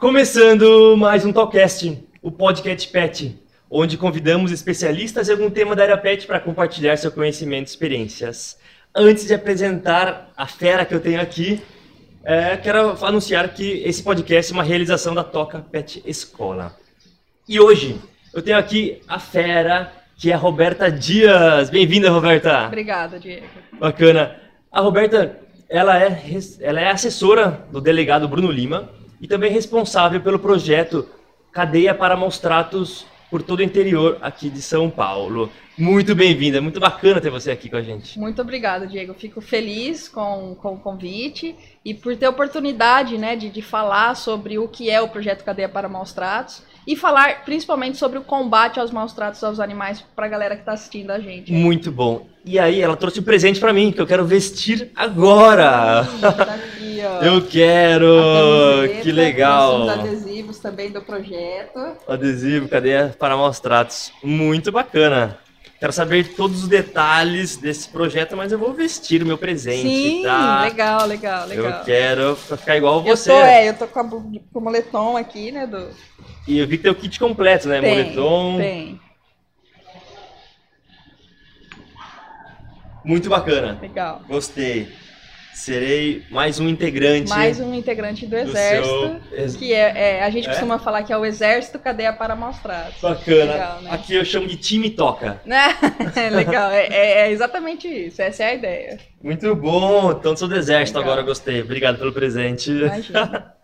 Começando mais um Talkcast, o podcast Pet, onde convidamos especialistas em algum tema da área Pet para compartilhar seu conhecimento e experiências. Antes de apresentar a fera que eu tenho aqui, é, quero anunciar que esse podcast é uma realização da Toca Pet Escola. E hoje eu tenho aqui a fera, que é a Roberta Dias. Bem-vinda, Roberta. Obrigada, Diego. Bacana. A Roberta, ela é, ela é assessora do delegado Bruno Lima e também responsável pelo projeto Cadeia para Maus Tratos por todo o interior aqui de São Paulo. Muito bem-vinda, muito bacana ter você aqui com a gente. Muito obrigada, Diego. Fico feliz com, com o convite e por ter a oportunidade né, de, de falar sobre o que é o projeto Cadeia para Maus Tratos e falar principalmente sobre o combate aos maus tratos aos animais para a galera que está assistindo a gente. Muito bom. E aí, ela trouxe um presente para mim que eu quero vestir agora. Tá aqui, ó. Eu quero! camiseta, Que legal! Os adesivos também do projeto. Adesivo, cadeia para maus tratos. Muito bacana. Quero saber todos os detalhes desse projeto, mas eu vou vestir o meu presente, Sim, tá? legal, legal, legal. Eu quero ficar igual Eu você. tô, é, eu tô com, a, com o moletom aqui, né? Do... E eu vi que tem o kit completo, né? Tem, Moletom. Tem, Muito bacana. legal. Gostei. Serei mais um integrante. Mais um integrante do do exército. seu Que é, é, a gente É? costuma falar que é o exército cadeia para maus tratos. Bacana. Legal, né? Aqui eu chamo de time toca. Né? É legal, é, é- é exatamente isso, essa é a ideia. Muito bom. Então sou do exército Legal. agora, gostei. Obrigado pelo presente.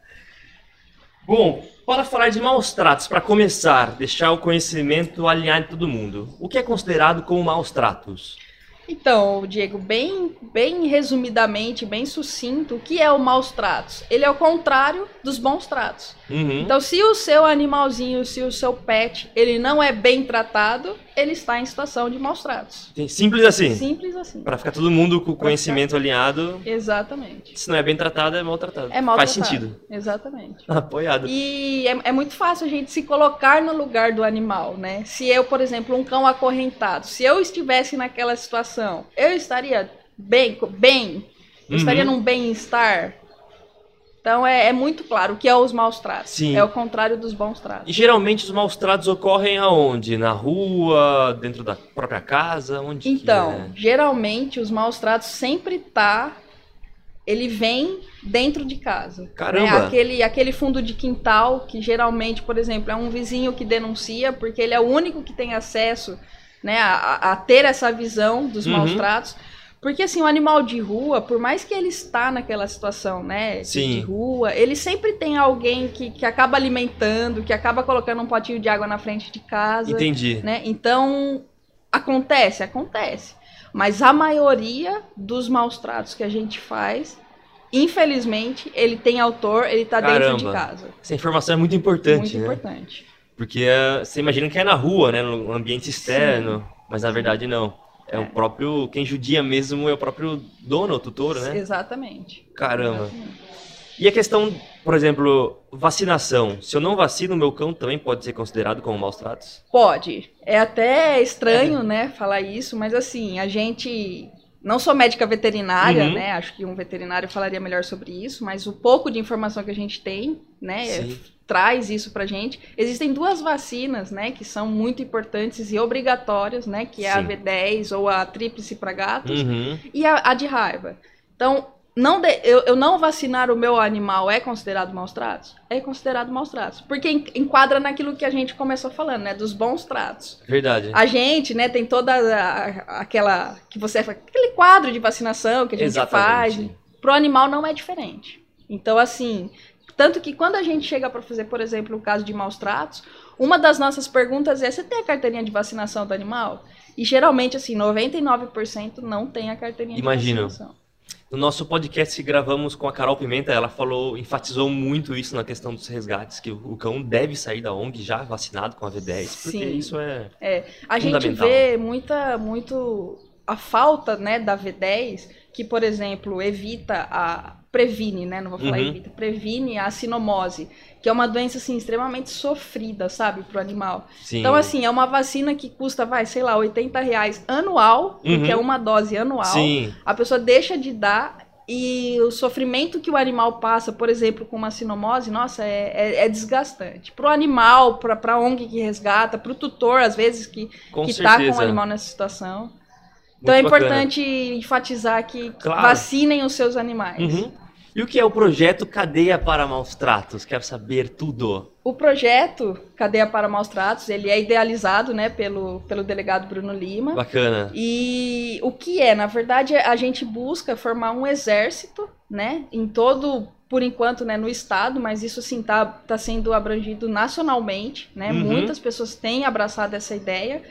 Bom, para falar de maus tratos, para começar, deixar o conhecimento alinhado de todo mundo. O que é considerado como maus tratos? Então, Diego, bem, bem resumidamente, bem sucinto, o que é o maus tratos? Ele é o contrário dos bons tratos. Uhum. Então, se o seu animalzinho, se o seu pet, ele não é bem tratado, ele está em situação de maus tratos. Simples assim. Simples assim. Para ficar todo mundo com o conhecimento alinhado, Exatamente. se não é bem tratado, é mal tratado. É mal Faz sentido. Exatamente. Apoiado. E é, é muito fácil a gente se colocar no lugar do animal, né? Se eu, por exemplo, um cão acorrentado, se eu estivesse naquela situação, eu estaria bem, bem, eu Uhum. estaria num bem-estar. Então é, é muito claro o que é os maus tratos. Sim. É o contrário dos bons E tratos. geralmente os maus tratos ocorrem aonde? Na rua, dentro da própria casa? Onde Então, é? geralmente os maus tratos sempre tá. Ele vem dentro de casa. Caramba! né? Aquele, aquele fundo de quintal, que geralmente, por exemplo, é um vizinho que denuncia, porque ele é o único que tem acesso né, a, a ter essa visão dos maus Uhum. tratos. Porque assim, o animal de rua, por mais que ele está naquela situação, né, de, Sim. de rua, ele sempre tem alguém que, que acaba alimentando, que acaba colocando um potinho de água na frente de casa Entendi. né? Então, acontece, acontece. Mas a maioria dos maus tratos que a gente faz, infelizmente, ele tem autor, ele tá dentro de casa. Essa informação é muito importante, Muito né? importante. Porque é, você imagina que é na rua, né? No ambiente externo. Mas na verdade não. É, É. o próprio. Quem judia mesmo é o próprio dono, o tutor, né? Exatamente. Caramba. Exatamente. E a questão, por exemplo, vacinação. Se eu não vacino, meu cão também pode ser considerado como maus tratos? Pode. É até estranho, né, falar isso, mas assim, a gente. Não sou médica veterinária, Uhum. né? Acho que um veterinário falaria melhor sobre isso, mas o pouco de informação que a gente tem, né, Sim. Traz isso pra gente. Existem duas vacinas, né, que são muito importantes e obrigatórias, né, que é a Sim. V10 ou a tríplice para gatos Uhum. e a, a de raiva. Então, não de- eu, eu não vacinar o meu animal é considerado maus tratos? É considerado maus tratos. Porque en- enquadra naquilo que a gente começou falando, né? Dos bons tratos. Verdade. A gente, né, tem toda a- aquela. que você aquele quadro de vacinação que a gente Exatamente. faz. Pro animal não é diferente. Então, assim. Tanto que quando a gente chega para fazer, por exemplo, o caso de maus tratos, uma das nossas perguntas é: você tem a carteirinha de vacinação do animal? E geralmente, assim, 99% não tem a carteirinha Imagino. de vacinação. No nosso podcast que gravamos com a Carol Pimenta, ela falou, enfatizou muito isso na questão dos resgates, que o cão deve sair da ONG já vacinado com a V10, porque Sim. isso é A gente vê muita, muito a falta, né, da V10, que, por exemplo, evita a previne, né, não vou falar Uhum. evita, previne a sinomose, que é uma doença assim extremamente sofrida, sabe, pro animal. sim. Então assim, é uma vacina que custa, vai, sei lá, 80 reais anual, Uhum. que é uma dose anual. Sim, A pessoa deixa de dar e o sofrimento que o animal passa, por exemplo, com uma sinomose, nossa, é, é, é desgastante. Para o animal, para a ONG que resgata, para o tutor, às vezes, que está com o animal nessa situação. Então Muito é importante bacana. enfatizar que claro. vacinem os seus animais. Uhum. E o que é o projeto Cadeia para Maus Tratos? Quero saber tudo. O projeto Cadeia para Maus Tratos, ele é idealizado, né, pelo, pelo delegado Bruno Lima. Bacana. E o que é? Na verdade, a gente busca formar um exército, né, em todo por enquanto, né, no estado, mas isso assim tá, tá sendo abrangido nacionalmente, né? Uhum. Muitas pessoas têm abraçado essa ideia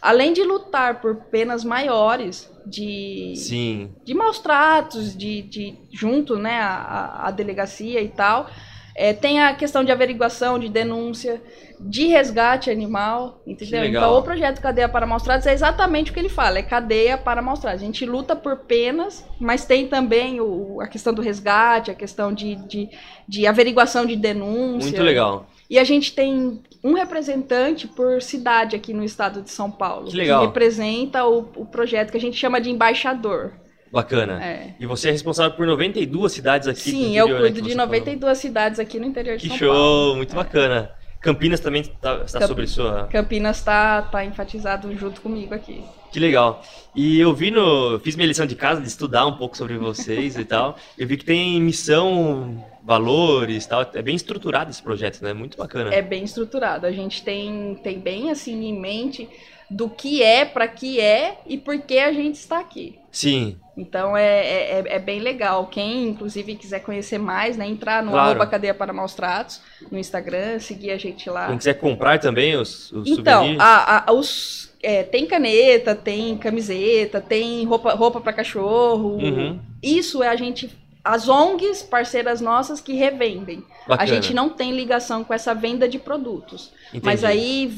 além de lutar por penas maiores de, Sim. de maus tratos, de, de junto né, à, à delegacia e tal, é, tem a questão de averiguação, de denúncia, de resgate animal, entendeu? Então o projeto Cadeia para Maus Tratos é exatamente o que ele fala, é cadeia para maus tratos. A gente luta por penas, mas tem também o, a questão do resgate, a questão de, de, de averiguação de denúncia. Muito legal. E a gente tem um representante por cidade aqui no estado de São Paulo. Que legal. Que representa o, o projeto que a gente chama de embaixador. Bacana. É. E você é responsável por 92 cidades aqui Sim, interior, eu cuido né, de 92 falou. cidades aqui no interior de que São Paulo. Que show, muito é. bacana. Campinas também tá, está Camp... sobre sua. Campinas está tá enfatizado junto comigo aqui. Que legal. E eu vi no. Fiz minha lição de casa de estudar um pouco sobre vocês e tal. Eu vi que tem missão, valores tal. É bem estruturado esse projeto, né? Muito bacana. É bem estruturado. A gente tem, tem bem assim em mente do que é, para que é e por que a gente está aqui. Sim. Então é, é, é, bem legal. Quem, inclusive, quiser conhecer mais, né? Entrar no claro. cadeia para maus tratos no Instagram, seguir a gente lá. Quem quiser comprar também os, os então, a, a, os, é, tem caneta, tem camiseta, tem roupa, roupa para cachorro. Uhum. Isso é a gente. As ONGs, parceiras nossas, que revendem. Bacana. A gente não tem ligação com essa venda de produtos. Entendi. Mas aí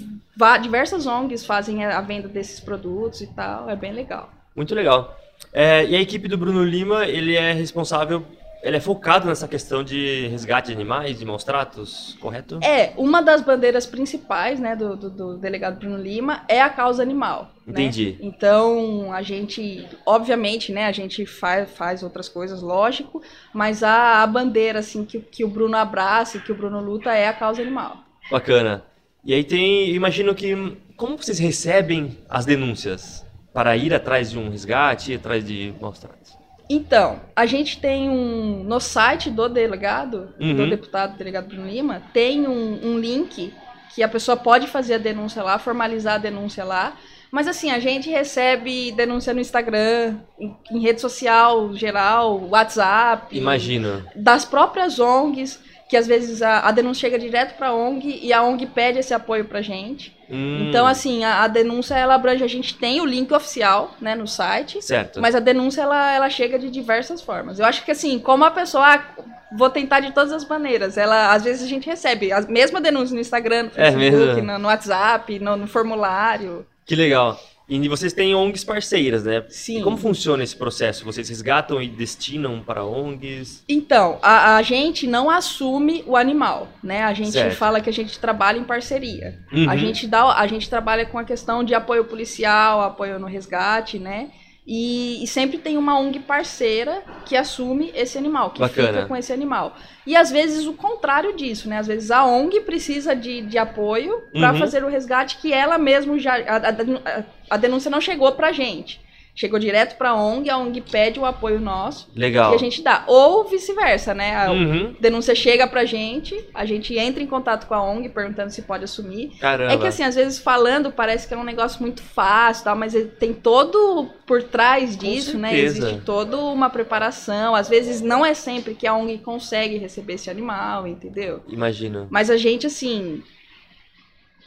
diversas ONGs fazem a venda desses produtos e tal. É bem legal. Muito legal. É, e a equipe do Bruno Lima, ele é responsável, ele é focado nessa questão de resgate de animais, de maus tratos, correto? É, uma das bandeiras principais, né, do, do, do delegado Bruno Lima é a causa animal. Né? Entendi. Né? Então, a gente, obviamente, né, a gente faz, faz outras coisas, lógico, mas a, a bandeira, assim, que, que o Bruno abraça e que o Bruno luta é a causa animal. Bacana. E aí tem, imagino que, como vocês recebem as denúncias? para ir atrás de um resgate, ir atrás de maus tratos? Então, a gente tem um. No site do delegado, uhum. do deputado delegado Bruno Lima, tem um, um, link que a pessoa pode fazer a denúncia lá, formalizar a denúncia lá. Mas assim, a gente recebe denúncia no Instagram, em, em rede social geral, WhatsApp. Imagino. Das próprias ONGs que às vezes a, a denúncia chega direto para a ONG e a ONG pede esse apoio para gente. Hum. Então, assim, a, a, denúncia ela abrange, a gente tem o link oficial, né, no site. Certo. Mas a denúncia ela, ela chega de diversas formas. Eu acho que assim, como a pessoa ah, vou tentar de todas as maneiras. Ela, às vezes a gente recebe a mesma denúncia no Instagram, no é Facebook, é no, no, WhatsApp, no, no formulário. Que legal. E vocês têm ONGs parceiras, né? Sim. E como funciona esse processo? Vocês resgatam e destinam para ONGs? Então, a, a gente não assume o animal, né? A gente certo. fala que a gente trabalha em parceria. Uhum. A gente dá, a gente trabalha com a questão de apoio policial, apoio no resgate, né? E, e, sempre tem uma ONG parceira que assume esse animal, que Bacana. fica com esse animal. E às vezes o contrário disso, né? Às vezes a ONG precisa de, de apoio para Uhum. fazer o resgate que ela mesmo já. A, a- a denúncia não chegou pra gente. Chegou direto pra ONG, a ONG pede o apoio nosso Legal. e a gente dá. Ou vice-versa, né? A Uhum. denúncia chega pra gente, a gente entra em contato com a ONG perguntando se pode assumir. Caramba. É que assim, às vezes falando parece que é um negócio muito fácil, tal, mas tem todo por trás disso, né? Existe toda uma preparação. Às vezes não é sempre que a ONG consegue receber esse animal, entendeu? Imagino. Mas a gente, assim.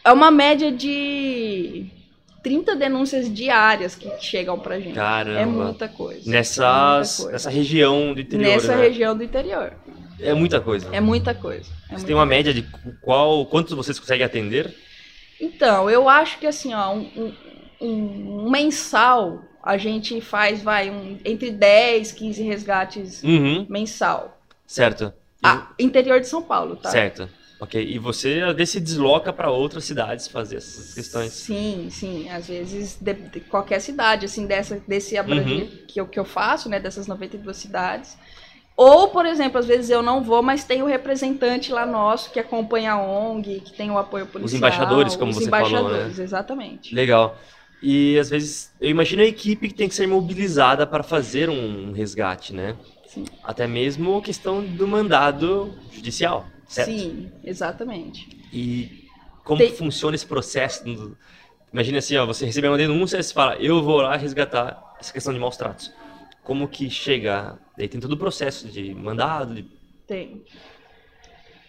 É uma média de 30 denúncias diárias que chegam pra gente. Caramba. É muita coisa. Nessa, É muita coisa. nessa região do interior, Nessa né? região do interior. É muita coisa. É muita coisa. É Você muita tem uma média de qual, quantos vocês conseguem atender? Então, eu acho que assim, ó, um, um- um mensal a gente faz, vai, um- entre 10, 15 resgates Uhum. mensal. Certo. Ah, interior de São Paulo, tá? Certo. Ok, e você às vezes se desloca para outras cidades fazer essas questões. Sim, sim. Às vezes, de, de qualquer cidade, assim, dessa, desse abrangir Uhum. que, eu, que eu faço, né, dessas 92 cidades. Ou, por exemplo, às vezes eu não vou, mas tem o representante lá nosso que acompanha a ONG, que tem o apoio policial. embaixadores, como os você falou, né? embaixadores, exatamente. Legal. E às vezes, eu imagino a equipe que tem que ser mobilizada para fazer um resgate, né? Sim. Até mesmo a questão do mandado judicial, certo? Sim, exatamente. E como Tem- funciona esse processo? Imagina assim, ó, você recebe uma denúncia e você fala, eu vou lá resgatar essa questão de maus tratos. Como que chega? Daí tem todo o processo de mandado, de... Tem.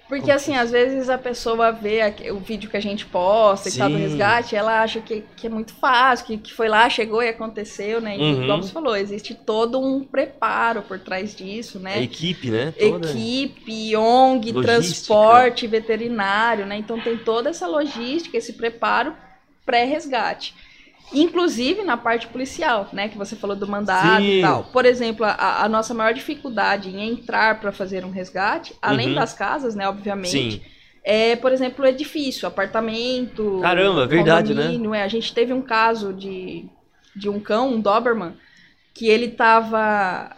Porque Como assim, às vezes a pessoa vê o vídeo que a gente posta e tal do Sim. resgate, ela acha que, que é muito fácil, que, que foi lá, chegou e aconteceu, né? E Uhum. igual você falou, existe todo um preparo por trás disso, a né? equipe, né? Toda. Equipe, ONG, Logística. transporte veterinário, né? Então tem toda essa logística, esse preparo pré-resgate. Inclusive na parte policial, né? Que você falou do mandado Sim. e tal. Por exemplo, a, a nossa maior dificuldade em entrar para fazer um resgate, além Uhum. das casas, né? Obviamente, Sim. é, por exemplo, edifício, apartamento. Caramba, verdade, né? É. A gente teve um caso de, de um cão, um Doberman, que ele tava.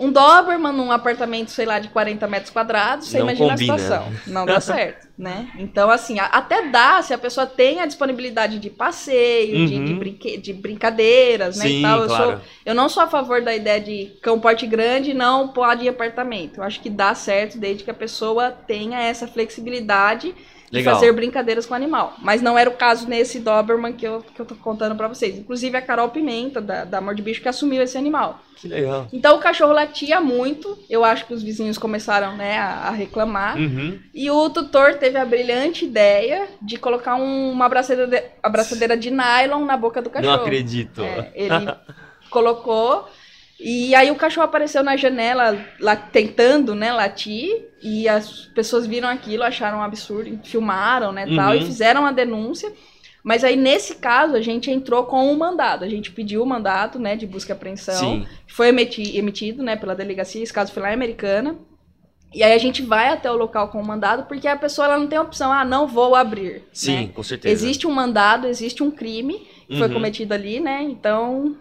Um Doberman num apartamento, sei lá, de 40 metros quadrados, você Não imagina combina. a situação. Não dá certo, né? Então, assim, até dá se a pessoa tem a disponibilidade de passeio, de, Uhum. de, brinque- de brincadeiras, né? Sim, e tal. Eu, sou, eu não sou a favor da ideia de cão porte grande não pode ir em apartamento. Eu acho que dá certo desde que a pessoa tenha essa flexibilidade de Legal. fazer brincadeiras com o animal. Mas não era o caso nesse Doberman que eu, que eu tô contando pra vocês. Inclusive a Carol Pimenta, da, da Amor de Bicho, que assumiu esse animal. Que legal. Então o cachorro latia muito. Eu acho que os vizinhos começaram né, a, a reclamar. Uhum. E o tutor teve a brilhante ideia de colocar um- uma abraçadeira de, abraçadeira de nylon na boca do cachorro. Não acredito. É, ele colocou. E aí o cachorro apareceu na janela lá, tentando, né, latir. E as pessoas viram aquilo, acharam um absurdo, filmaram, né, tal, Uhum. e fizeram a denúncia. Mas aí, nesse caso, a gente entrou com o mandado. A gente pediu o mandato, né, de busca e apreensão. Sim. Foi emiti- emitido, né, pela delegacia. Esse caso foi lá em Americana. E aí a gente vai até o local com o mandado, porque a pessoa ela não tem opção, ah, não vou abrir. Sim, né? com certeza. Existe um mandado, existe um crime que foi Uhum. cometido ali, né? Então,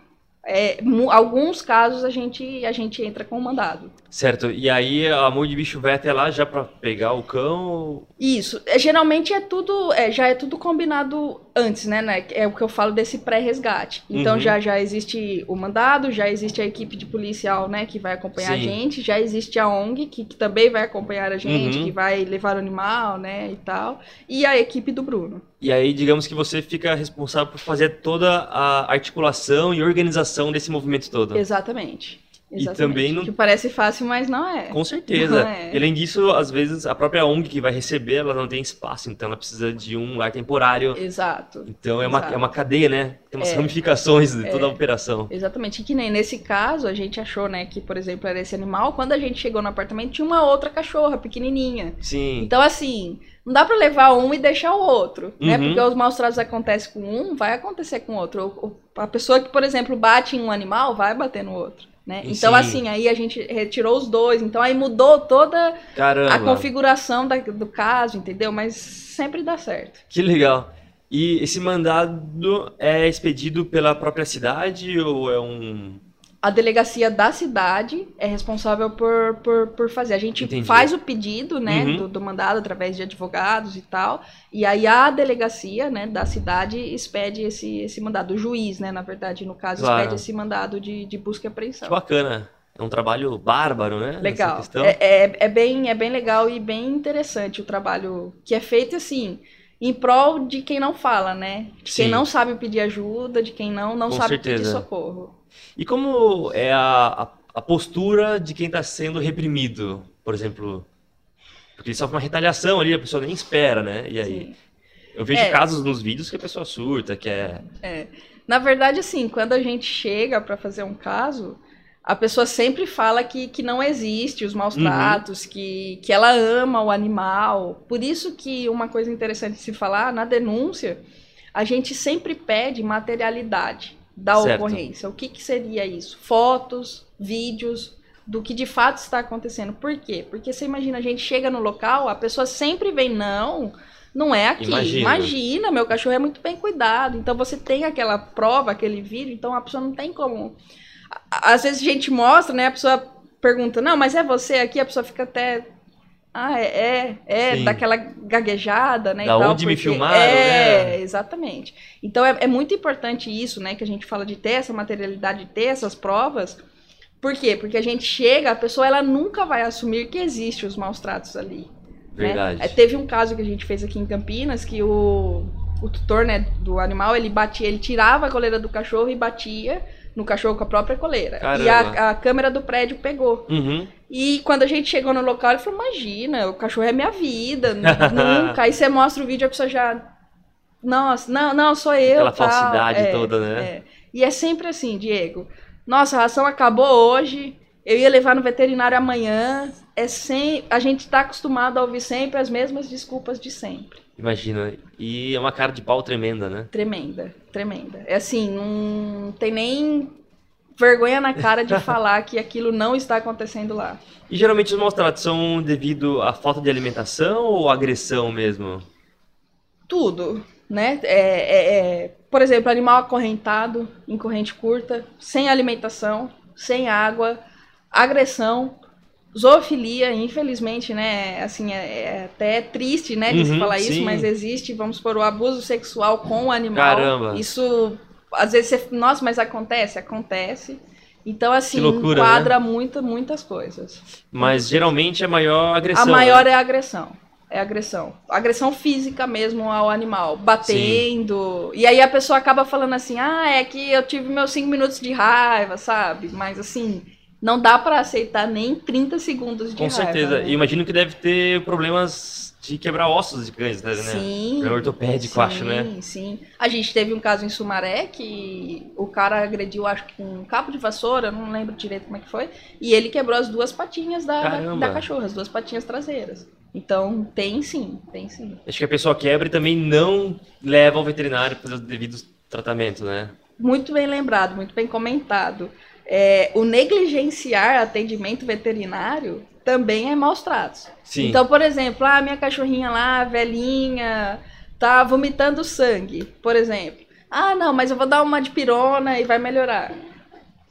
é, alguns casos a gente, a gente entra com o mandado. Certo. E aí a Amor de Bicho vai até lá já pra pegar o cão. Isso. É, geralmente é tudo, é, já é tudo combinado antes, né, né? É o que eu falo desse pré-resgate. Então Uhum. já, já existe o mandado, já existe a equipe de policial, né, que vai acompanhar a Sim. gente, já existe a ONG, que, que também vai acompanhar a gente, Uhum. que vai levar o animal, né, e tal. E a equipe do Bruno. E aí, digamos que você fica responsável por fazer toda a articulação e organização desse movimento todo. Exatamente. E Exatamente. também não- Que parece fácil, mas não é. Com certeza. É. E além disso, às vezes a própria ONG que vai receber, ela não tem espaço, então ela precisa de um lar temporário. Exato. Então é uma, Exato. é uma cadeia, né? Tem umas É. ramificações de toda a operação. Exatamente. E que nem nesse caso, a gente achou, né, que, por exemplo, era esse animal. Quando a gente chegou no apartamento, tinha uma outra cachorra pequenininha. Sim. Então, assim, não dá pra levar um e deixar o outro, né? Uhum. Porque os maus tratos acontecem com um, vai acontecer com o outro. A pessoa que, por exemplo, bate em um animal, vai bater no outro, né? Então, Sim. assim, aí a gente retirou os dois. Então, aí mudou toda Caramba. a configuração da- do caso, entendeu? Mas sempre dá certo. Que legal. E esse mandado é expedido pela própria cidade ou é um. A delegacia da cidade é responsável por, por, por fazer. A gente Entendi. faz o pedido, né, Uhum. do, do mandado através de advogados e tal. E aí a delegacia, né, da cidade expede esse, esse mandado. O juiz, né, na verdade, no caso, Claro. expede esse mandado de, de busca e Que apreensão. bacana. É um trabalho bárbaro, né? Legal. É, é, é bem, é bem legal e bem interessante o trabalho que é feito assim. Em prol de quem não fala, né? De quem não sabe pedir ajuda, de quem não, não Com sabe pedir certeza. socorro. E como é a, a, postura de quem está sendo reprimido, por exemplo? Porque ele sofre uma retaliação ali, a pessoa nem espera, né? E aí? Sim. Eu vejo É. casos nos vídeos que a pessoa surta, que é. Na verdade, assim, quando a gente chega para fazer um caso, a pessoa sempre fala que, que não existe os maus Uhum. tratos, que, que ela ama o animal. Por isso que uma coisa interessante de se falar, na denúncia, a gente sempre pede materialidade da Certo. ocorrência. O que, que seria isso? Fotos, vídeos, do que de fato está acontecendo. Por quê? Porque você imagina, a gente chega no local, a pessoa sempre vem, não, não é aqui. Imagina. Imagina, meu cachorro é muito bem cuidado. Então você tem aquela prova, aquele vídeo, então a pessoa não tem como. Às vezes a gente mostra, né? A pessoa pergunta, não, mas é você aqui, a pessoa fica até. Ah, é, é, é Sim. daquela gaguejada, né? Da tal, onde me filmaram, É, né? exatamente. Então é, é muito importante isso, né? Que a gente fala de ter essa materialidade, de ter essas provas. Por quê? Porque a gente chega, a pessoa ela nunca vai assumir que existe os maus tratos ali. né? Verdade. É, Teve um caso que a gente fez aqui em Campinas que o, o tutor né, do animal ele batia, ele tirava a coleira do cachorro e batia no cachorro com a própria coleira. E Caramba. a, a câmera do prédio pegou. Uhum. E quando a gente chegou no local, ele falou: Imagina, o cachorro é minha vida, nu- nunca. Aí você mostra o vídeo, a pessoa já. Nossa, não, não, sou eu. Aquela tal." falsidade É, toda, né? é. E é sempre assim, Diego. Nossa, a ração acabou hoje. Eu ia levar no veterinário amanhã. É sem... A gente está acostumado a ouvir sempre as mesmas desculpas de sempre. Imagina. E é uma cara de pau tremenda, né? Tremenda, tremenda. É assim, não tem nem vergonha na cara de falar que aquilo não está acontecendo lá. E geralmente os maus tratos são devido à falta de alimentação ou agressão mesmo? Tudo, né? É, é- é, por exemplo, animal acorrentado, em corrente curta, sem alimentação, sem água, agressão, zoofilia, infelizmente, né? Assim, é, é até triste, né, de se Uhum, falar sim. isso, mas existe, vamos por o abuso sexual com o animal. Caramba. Isso, às vezes, você, nossa, mas acontece, acontece. Então, assim, loucura, né? enquadra muita, muitas coisas. Mas geralmente é maior agressão. A maior né? é a agressão. É agressão. Agressão física mesmo ao animal. Batendo. E aí a pessoa acaba falando assim: ah, é que eu tive meus cinco minutos de raiva, sabe? Mas assim, não dá pra aceitar nem 30 segundos de Com raiva. certeza. né? E imagino que deve ter problemas de quebrar ossos de cães, né? Sim. Problema ortopédico, sim, acho, né? Sim, A gente teve um caso em Sumaré que o cara agrediu, acho que com um cabo de vassoura, não lembro direito como é que foi, e ele quebrou as duas patinhas da, da, da cachorra, as duas patinhas traseiras. Então, tem sim, tem sim. Acho que a pessoa quebra e também não leva ao veterinário para fazer os devidos tratamentos, né? Muito bem lembrado, muito bem comentado. É, o negligenciar atendimento veterinário também é maus tratos. Sim. Então, por exemplo, a minha cachorrinha lá, velhinha, tá vomitando sangue, por exemplo. Ah, não, mas eu vou dar uma de pirona e vai melhorar.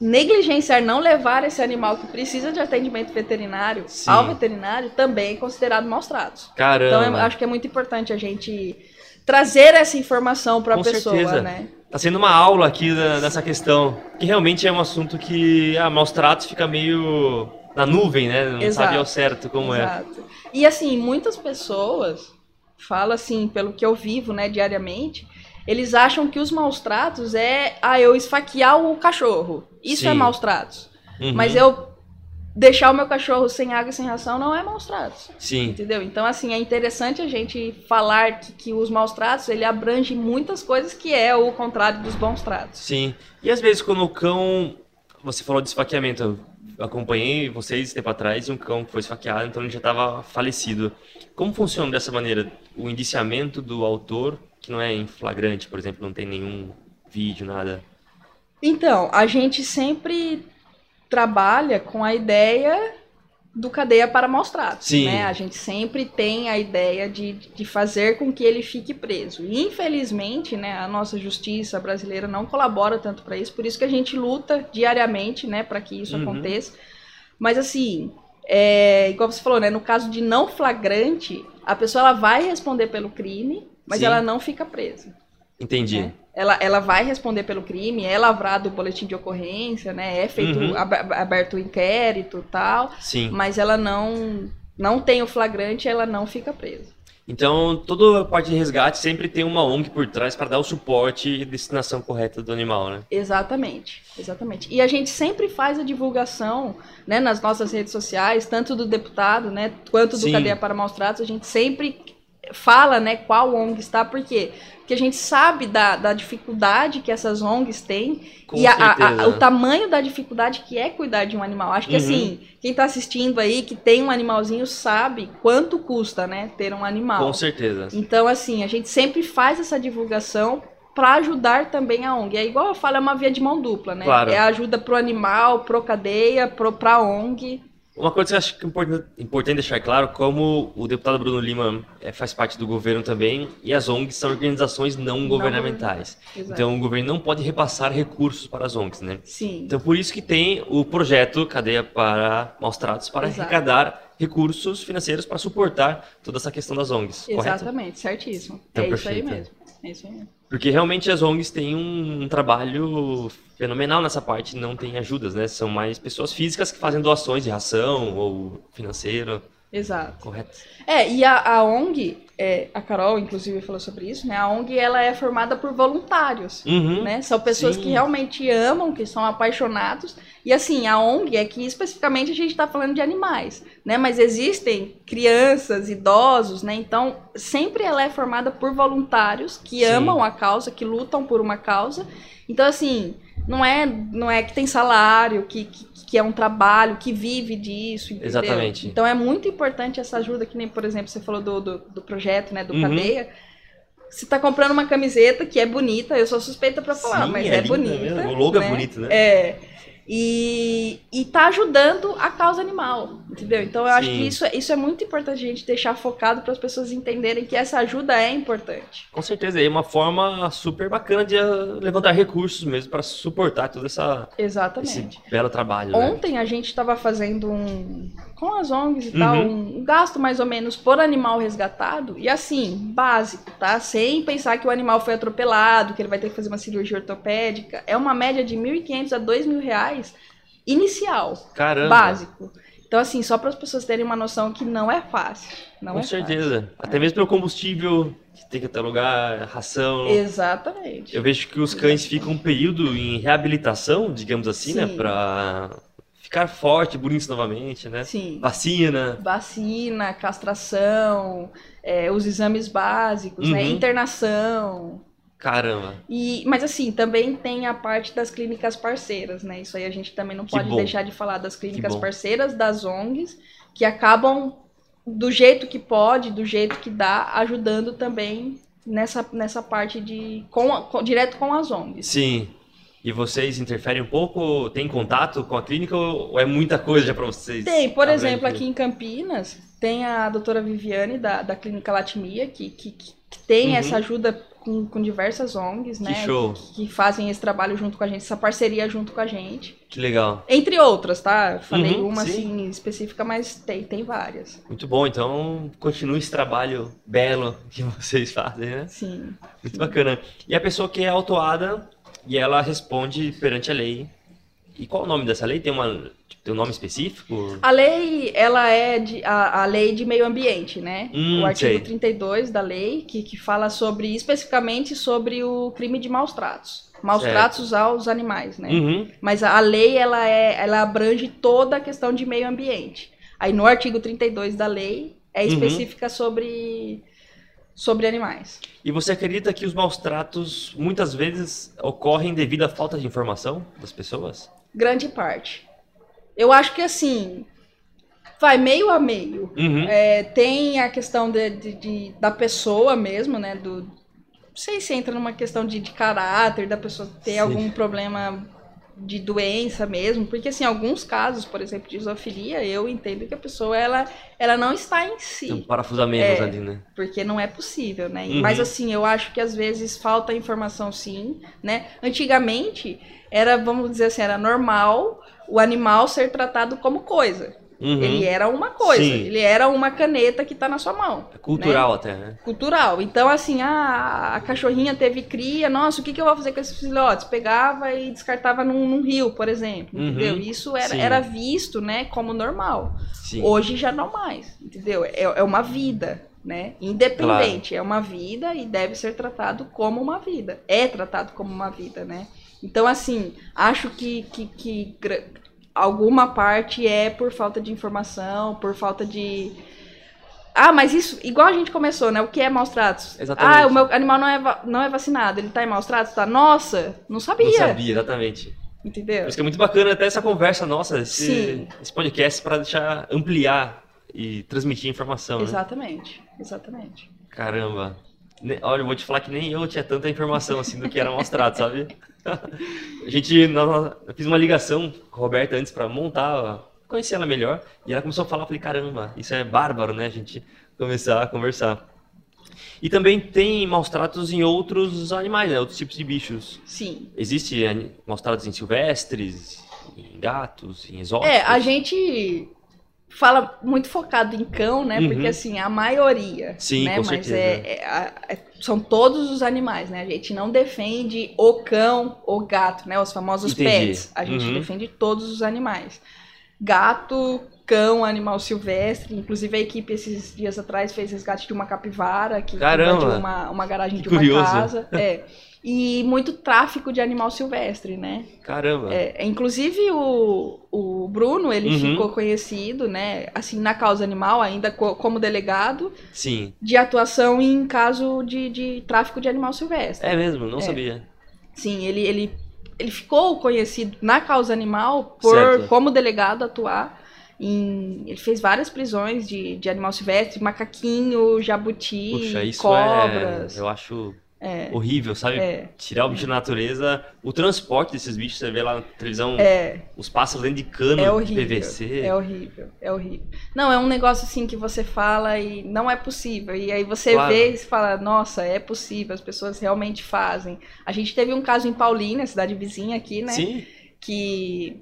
Negligenciar não levar esse animal que precisa de atendimento veterinário Sim. ao veterinário também é considerado maus tratos. Caramba. Então, eu acho que é muito importante a gente trazer essa informação para a pessoa, certeza. né? Tá sendo uma aula aqui da- nessa questão. Que realmente é um assunto que, ah, maus tratos fica meio na nuvem, né? Não Exato. sabe ao certo como é. Exato. E assim, muitas pessoas falam assim, pelo que eu vivo, né, diariamente, eles acham que os maus tratos é, ah, eu esfaquear o cachorro. Isso Sim. é maus tratos. Uhum. Mas eu deixar o meu cachorro sem água e sem ração não é maus tratos. Sim. Entendeu? Então, assim, é interessante a gente falar que, que os maus tratos, ele abrange muitas coisas que é o contrário dos bons tratos. Sim. E às vezes quando o cão. Você falou de esfaqueamento. Eu acompanhei vocês tempo atrás e um cão que foi esfaqueado, então ele já estava falecido. Como funciona dessa maneira? O indiciamento do autor, que não é em flagrante, por exemplo, não tem nenhum vídeo, nada. Então, a gente sempre trabalha com a ideia do cadeia para maus tratos. Sim. Né? A gente sempre tem a ideia de, de fazer com que ele fique preso. E, infelizmente, né, a nossa justiça brasileira não colabora tanto para isso, por isso que a gente luta diariamente né, para que isso Uhum. aconteça. Mas, assim, é, igual você falou, né, no caso de não flagrante, a pessoa ela vai responder pelo crime, mas Sim. ela não fica presa Entendi. né? Ela, ela vai responder pelo crime, é lavrado o boletim de ocorrência, né? É feito Uhum. ab- aberto o inquérito tal, Sim. mas ela não não tem o flagrante, ela não fica presa. Então, toda a parte de resgate sempre tem uma ONG por trás para dar o suporte e destinação correta do animal, né? Exatamente, exatamente. E a gente sempre faz a divulgação, né, nas nossas redes sociais, tanto do deputado, né, quanto do Sim. Cadeia para Maus Tratos, a gente sempre fala, né, qual ONG está, por quê? Porque a gente sabe da, da dificuldade que essas ONGs têm Com e a- a- o tamanho da dificuldade que é cuidar de um animal. Acho que Uhum. assim, quem está assistindo aí, que tem um animalzinho, sabe quanto custa, né, ter um animal. Com certeza. Então, assim, a gente sempre faz essa divulgação para ajudar também a ONG. É igual eu falo, é uma via de mão dupla, né? Claro. É ajuda pro animal, pro cadeia, pro, pra ONG. Uma coisa que eu acho que é importante, importante deixar claro, como o deputado Bruno Lima é, faz parte do governo também, e as ONGs são organizações não governamentais. Exato. Então o governo não pode repassar recursos para as ONGs, né? Sim. Então por isso que tem o projeto Cadeia para Maus Tratos, para Exato. arrecadar recursos financeiros para suportar toda essa questão das ONGs, correto? Exatamente, certíssimo. Então, é isso aí perfeito. mesmo. É isso mesmo. Porque realmente as ONGs têm um trabalho fenomenal nessa parte, não tem ajudas, né? São mais pessoas físicas que fazem doações de ração ou financeiro, Exato. correto? É, e a, a ONG, é, a Carol, inclusive, falou sobre isso, né? A ONG, ela é formada por voluntários, Uhum. né? São pessoas Sim. que realmente amam, que são apaixonados. E assim, a ONG é que especificamente a gente está falando de animais, né? Mas existem crianças, idosos, né? Então, sempre ela é formada por voluntários que Sim. amam a causa, que lutam por uma causa. Então, assim, não é, não é que tem salário, que, que, que é um trabalho, que vive disso, entendeu? Exatamente. Então é muito importante essa ajuda, que nem, por exemplo, você falou do, do, do projeto, né, do Uhum. Cadeia. Você tá comprando uma camiseta que é bonita, eu sou suspeita pra falar, Sim, mas é é, bonita. mesmo, o logo é né? bonito, né? É. E, e tá ajudando a causa animal, entendeu? Então eu acho Sim. que isso, é- isso é muito importante a gente deixar focado para as pessoas entenderem que essa ajuda é importante. Com certeza, é uma forma super bacana de ah, levantar recursos mesmo para suportar todo essa, Exatamente. esse belo trabalho. né? Ontem a gente estava fazendo um. Com as ONGs e tal, Uhum. um gasto mais ou menos por animal resgatado. E assim, básico, tá? Sem pensar que o animal foi atropelado, que ele vai ter que fazer uma cirurgia ortopédica. É uma média de R$ 1.500 a 2.000 reais inicial, Caramba, básico. Então, assim, só para as pessoas terem uma noção que não é fácil. Não com é fácil. certeza. Até mesmo pelo combustível, que tem que ter lugar, ração. Exatamente. Eu vejo que os cães ficam um período em reabilitação, digamos assim, né? Sim. Ficar forte, bonitos novamente, né? Sim. Vacina. Vacina, castração, é, os exames básicos, né? Uhum. Internação. Caramba. E, mas assim, também tem a parte das clínicas parceiras, né? Isso aí a gente também não Que pode bom. deixar de falar das clínicas parceiras, das ONGs, que acabam, do jeito que pode, do jeito que dá, ajudando também nessa, nessa parte de. Com, com- direto com as ONGs. Sim. E vocês interferem um pouco? Tem contato com a clínica ou é muita coisa já pra vocês? Tem, por exemplo, aqui em Campinas, tem a doutora Viviane, da, da Clínica Latimia, que, que, que tem Uhum. essa ajuda com, com diversas ONGs, né? show. Que, que fazem esse trabalho junto com a gente, essa parceria junto com a gente. Que legal. Entre outras, tá? Falei Uhum, uma sim. assim específica, mas tem, tem várias. Muito bom. Então, continue esse trabalho belo que vocês fazem, né? Sim. Muito bacana. E a pessoa que é autuada e ela responde perante a lei. E qual o nome dessa lei? Tem, uma, tem um nome específico? A lei, ela é de, a, a lei de meio ambiente, né? Hum, o artigo sei. 32 da lei, que, que fala sobre, especificamente sobre o crime de maus tratos. Maus Certo. tratos aos animais, né? Uhum. Mas a lei, ela, é, ela abrange toda a questão de meio ambiente. Aí no artigo 32 da lei, é Uhum. específica sobre, sobre animais. E você acredita que os maus tratos muitas vezes ocorrem devido à falta de informação das pessoas? Grande parte. Eu acho que assim, vai meio a meio. Uhum. É, tem a questão de, de- de- da pessoa mesmo, né? Do, não sei se entra numa questão de, de caráter, da pessoa ter Sim. algum problema de doença mesmo, porque assim, alguns casos, por exemplo, de zoofilia, eu entendo que a pessoa ela, ela não está em si. Um parafusamentos É. ali, né? Porque não é possível, né? Uhum. Mas assim, eu acho que às vezes falta informação sim, né? Antigamente era, vamos dizer assim, era normal o animal ser tratado como coisa. Uhum. Ele era uma coisa, Sim. ele era uma caneta que tá na sua mão. É cultural até, né? Cultural. Então, assim, ah, a cachorrinha teve cria, nossa, o que, que eu vou fazer com esses filhotes? Pegava e descartava num, num rio, por exemplo. Uhum. Entendeu? Isso era, Sim. era visto, né, como normal. Sim. Hoje já não mais, entendeu? É, é uma vida, né? Independente, é uma vida e deve ser tratado como uma vida. É tratado como uma vida, né? Então, assim, acho que, que, que alguma parte é por falta de informação, por falta de. Ah, mas isso, igual a gente começou, né? O que é maus tratos? Exatamente. Ah, o meu animal não é, não é vacinado, ele tá em maus tratos? Tá? Nossa, não sabia. Não sabia, exatamente. Entendeu? Por isso que é muito bacana até essa conversa nossa, esse, esse podcast para deixar ampliar e transmitir informação, né? Exatamente, exatamente. Caramba. Olha, eu vou te falar que nem eu tinha tanta informação assim do que era maus tratos, sabe? A gente, nós- eu fiz uma ligação com a Roberta antes pra montar, conhecer ela melhor, e ela começou a falar, eu falei, caramba, isso é bárbaro, né? A gente começar a conversar. E também tem maus tratos em outros animais, né? Outros tipos de bichos. Sim. Existe maus tratos em silvestres, em gatos, em exóticos? É, a gente fala muito focado em cão, né? Uhum. Porque assim, a maioria, Sim, né? com Mas certeza. é, é- é- são todos os animais, né? A gente não defende o cão ou gato, né? Os famosos Entendi. pets. A gente Uhum. defende todos os animais. Gato, cão, animal silvestre. Inclusive a equipe esses dias atrás fez resgate de uma capivara que Caramba! invadiu uma, uma garagem Que de uma curioso. casa. É. E muito tráfico de animal silvestre, né? Caramba. É, inclusive o, o Bruno, ele Uhum. ficou conhecido, né, assim, na causa animal, ainda co- como delegado Sim. de atuação em caso de, de tráfico de animal silvestre. É mesmo, não É. sabia. Sim, ele, ele, ele ficou conhecido na causa animal por, Certo. como delegado atuar em... Ele fez várias prisões de, de animal silvestre, macaquinho, jabuti, Puxa, isso cobras. é. Eu acho É, horrível, sabe? é, Tirar o bicho da natureza, o transporte desses bichos, você vê lá na televisão, é. os pássaros dentro de cano É de horrível. PVC. É horrível, é horrível. Não, é um negócio assim que você fala e não é possível. E aí você Claro. vê e você fala, nossa, é possível, as pessoas realmente fazem. A gente teve um caso em Paulínia, cidade vizinha aqui, né? Sim, Que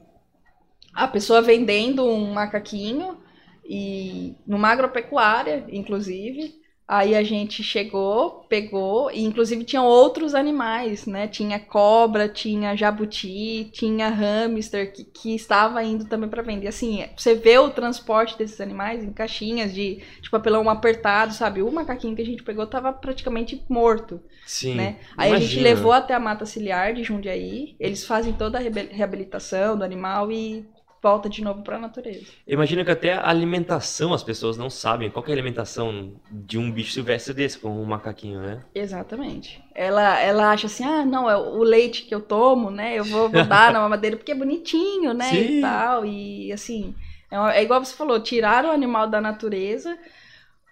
a pessoa vendendo um macaquinho e numa agropecuária, inclusive. Aí a gente chegou, pegou, e inclusive tinham outros animais, né? Tinha cobra, tinha jabuti, tinha hamster que, que estava indo também para vender. Assim, você vê o transporte desses animais em caixinhas de, de papelão apertado, sabe? O macaquinho que a gente pegou estava praticamente morto, sim. né? Aí a gente Imagina. levou até a mata ciliar de Jundiaí, eles fazem toda a reabilitação do animal e volta de novo para a natureza. Imagina que até a alimentação as pessoas não sabem. Qual é a alimentação de um bicho silvestre desse, como um macaquinho, né? Exatamente. Ela, ela acha assim, ah, não, é o leite que eu tomo, né? Eu vou, vou dar na mamadeira porque é bonitinho, né? Sim. E tal. E assim, é, é igual você falou, tirar o animal da natureza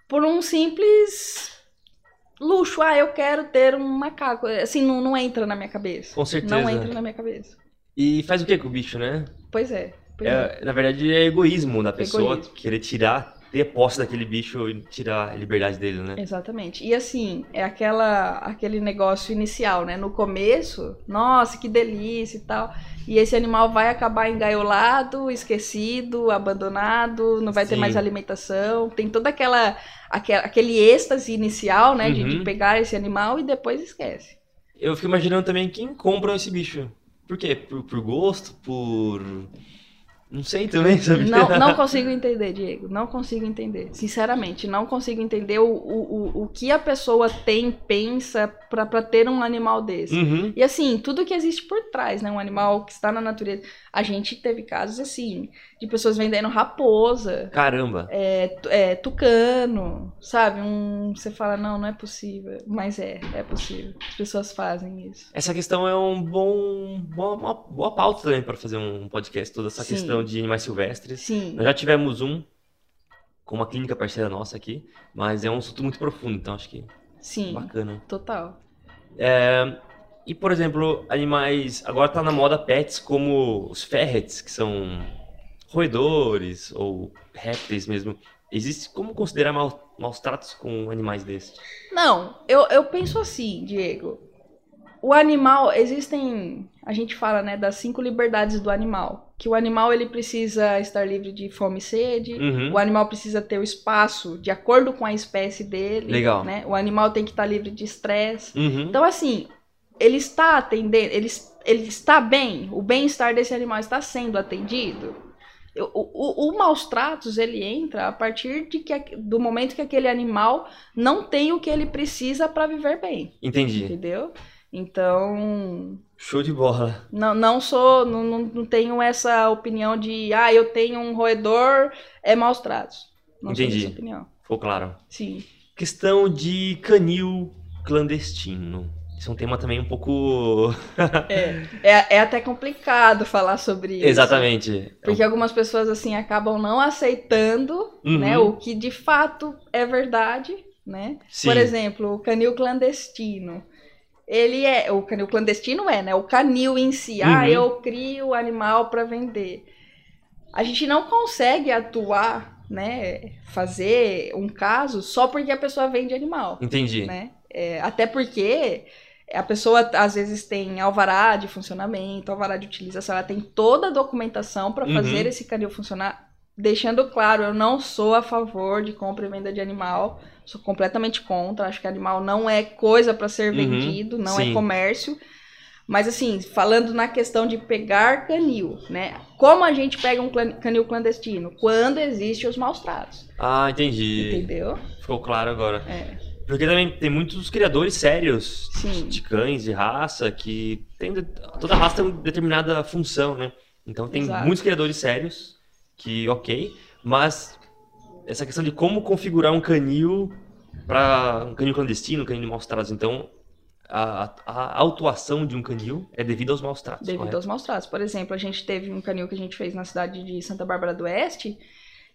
por um simples luxo. Ah, eu quero ter um macaco. Assim, não, não entra na minha cabeça. Com certeza. Não entra na minha cabeça. E faz o que com o bicho, né? Pois é. É. Na verdade, é egoísmo da pessoa Egoísmo. querer tirar, ter posse daquele bicho e tirar a liberdade dele, né? Exatamente. E assim, é aquela, aquele negócio inicial, né? No começo, nossa, que delícia e tal. E esse animal vai acabar engaiolado, esquecido, abandonado, não vai ter Sim. mais alimentação. Tem toda aquela, aquela aquele êxtase inicial, né? De, Uhum. de pegar esse animal e depois esquece. Eu fico imaginando também quem compra esse bicho. Por quê? Por, por gosto? Por. Não sei também, sabe? Não, não consigo entender, Diego. Não consigo entender. Sinceramente, não consigo entender o, o, o, o que a pessoa tem, pensa pra pra ter um animal desse. Uhum. E assim, tudo que existe por trás, né? Um animal que está na natureza. A gente teve casos assim, de pessoas vendendo raposa, Caramba. é, é, tucano, sabe? Um, você fala, não, não é possível. Mas é, é possível. As pessoas fazem isso. Essa questão é um bom, boa, uma boa pauta também para fazer um podcast, toda essa Sim. questão de animais silvestres. Sim, Nós já tivemos um com uma clínica parceira nossa aqui, mas é um assunto muito profundo, então acho que sim, bacana. total. É, e, por exemplo, animais. Agora tá na moda pets como os ferrets, que são roedores ou répteis mesmo. Existe como considerar mal, maus tratos com animais desses? Não, eu, eu penso assim, Diego. O animal, existem, a gente fala, né, das cinco liberdades do animal. Que o animal ele precisa estar livre de fome e sede, Uhum. o animal precisa ter o espaço de acordo com a espécie dele. Legal. Né? O animal tem que estar livre de estresse. Uhum. Então, assim, ele está atendendo, ele, ele está bem, o bem-estar desse animal está sendo atendido. O, o, o maus tratos ele entra a partir de que, do momento que aquele animal não tem o que ele precisa para viver bem, Entendi. entendeu? Então, Show de bola. não, não sou, não, não, tenho essa opinião de, ah, eu tenho um roedor, é maus tratos. Não Entendi. sou dessa opinião. Ficou claro. Sim. Questão de canil clandestino. Isso é um tema também um pouco. É, é, é até complicado falar sobre isso. Exatamente. Porque algumas pessoas assim acabam não aceitando, Uhum. né, o que de fato é verdade, né? Sim. Por exemplo, o canil clandestino. Ele é, o canil clandestino é, né? O canil em si, ah, Uhum. eu crio o animal para vender. A gente não consegue atuar, né? Fazer um caso só porque a pessoa vende animal Entendi. né? É, até porque a pessoa às vezes tem alvará de funcionamento, alvará de utilização, ela tem toda a documentação para Uhum. fazer esse canil funcionar. Deixando claro, eu não sou a favor de compra e venda de animal, sou completamente contra. Acho que animal não é coisa para ser Uhum, vendido, não sim. é comércio. Mas assim, falando na questão de pegar canil, né? Como a gente pega um canil clandestino? Quando existem os maus tratos, Ah, entendi. entendeu? Ficou claro agora. É, Porque também tem muitos criadores sérios sim. de cães, de raça, que tem toda raça tem uma determinada função, né? Então tem Exato. muitos criadores sérios que, ok, mas essa questão de como configurar um canil para um canil clandestino, um canil de maus tratos, então a, a- a autuação de um canil é devido aos maus tratos, Devido correto? aos maus tratos. Por exemplo, a gente teve um canil que a gente fez na cidade de Santa Bárbara do Oeste,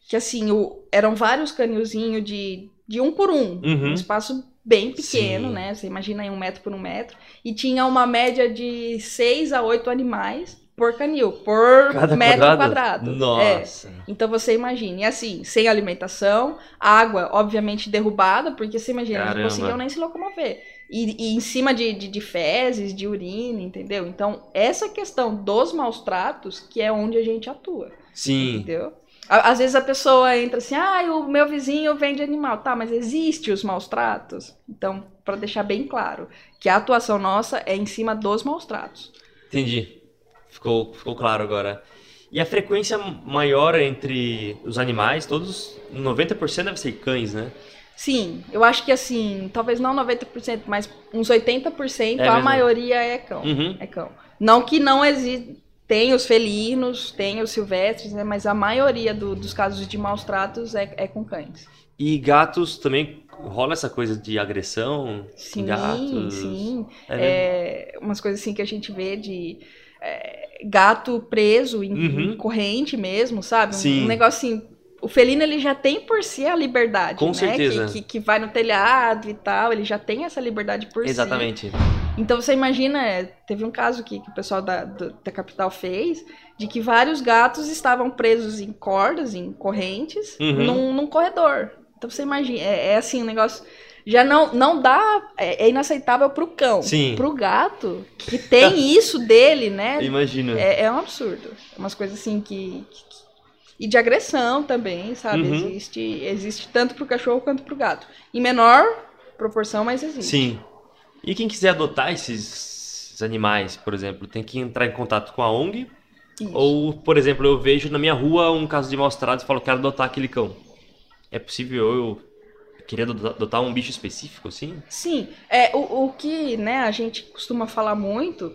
que assim, o- eram vários canilzinhos de, de um por um, Uhum. um espaço bem pequeno, Sim. né? Você imagina aí um metro por um metro, e tinha uma média de seis a oito animais por canil, por Cada metro quadrado? quadrado. É. Nossa. Então você imagine, e assim, sem alimentação, água obviamente derrubada, porque você imagina, Caramba. não conseguiam nem se locomover. E, e em cima de, de, de fezes, de urina, entendeu? Então, essa questão dos maus tratos que é onde a gente atua, Sim, entendeu? Às vezes a pessoa entra assim, ah, o meu vizinho vende animal. Tá, mas existe os maus tratos? Então, para deixar bem claro, que a atuação nossa é em cima dos maus tratos. entendi. Ficou, ficou claro agora. E a frequência maior entre os animais, todos, 90% deve ser cães, né? Sim, eu acho que assim, talvez não 90%, mas uns 80% É a mesmo? maioria é cão. Uhum. É cão. Não que não existe. Tem os felinos, tem os silvestres, né? Mas a maioria do- dos casos de maus tratos é, é com cães. E gatos também rola essa coisa de agressão? Sim, gatos. sim. É? É, umas coisas assim que a gente vê de é, gato preso em, Uhum. em corrente mesmo, sabe? Um- Sim. Um, negócio assim. O felino ele já tem por si a liberdade, Com né? certeza. Que, que, que vai no telhado e tal, ele já tem essa liberdade por si. Exatamente. Então você imagina, é, teve um caso que, que o pessoal da, do- da capital fez, de que vários gatos estavam presos em cordas, em correntes, Uhum. num, num corredor. Então você imagina, é, é assim, um negócio. Já não, não dá. É, é inaceitável pro cão. Sim. Pro gato, que tem isso dele, né? Imagino. É, é um absurdo. Umas coisas assim que. que- e de agressão também, sabe? Uhum. Existe, existe tanto pro cachorro quanto pro gato. Em menor proporção, mas existe. Sim. E quem quiser adotar esses animais, por exemplo, tem que entrar em contato com a ONG? Isso. Ou, por exemplo, eu vejo na minha rua um caso de maus tratos e falo, quero adotar aquele cão. É possível eu querer adotar um bicho específico, assim? Sim, é, o, o que né, a gente costuma falar muito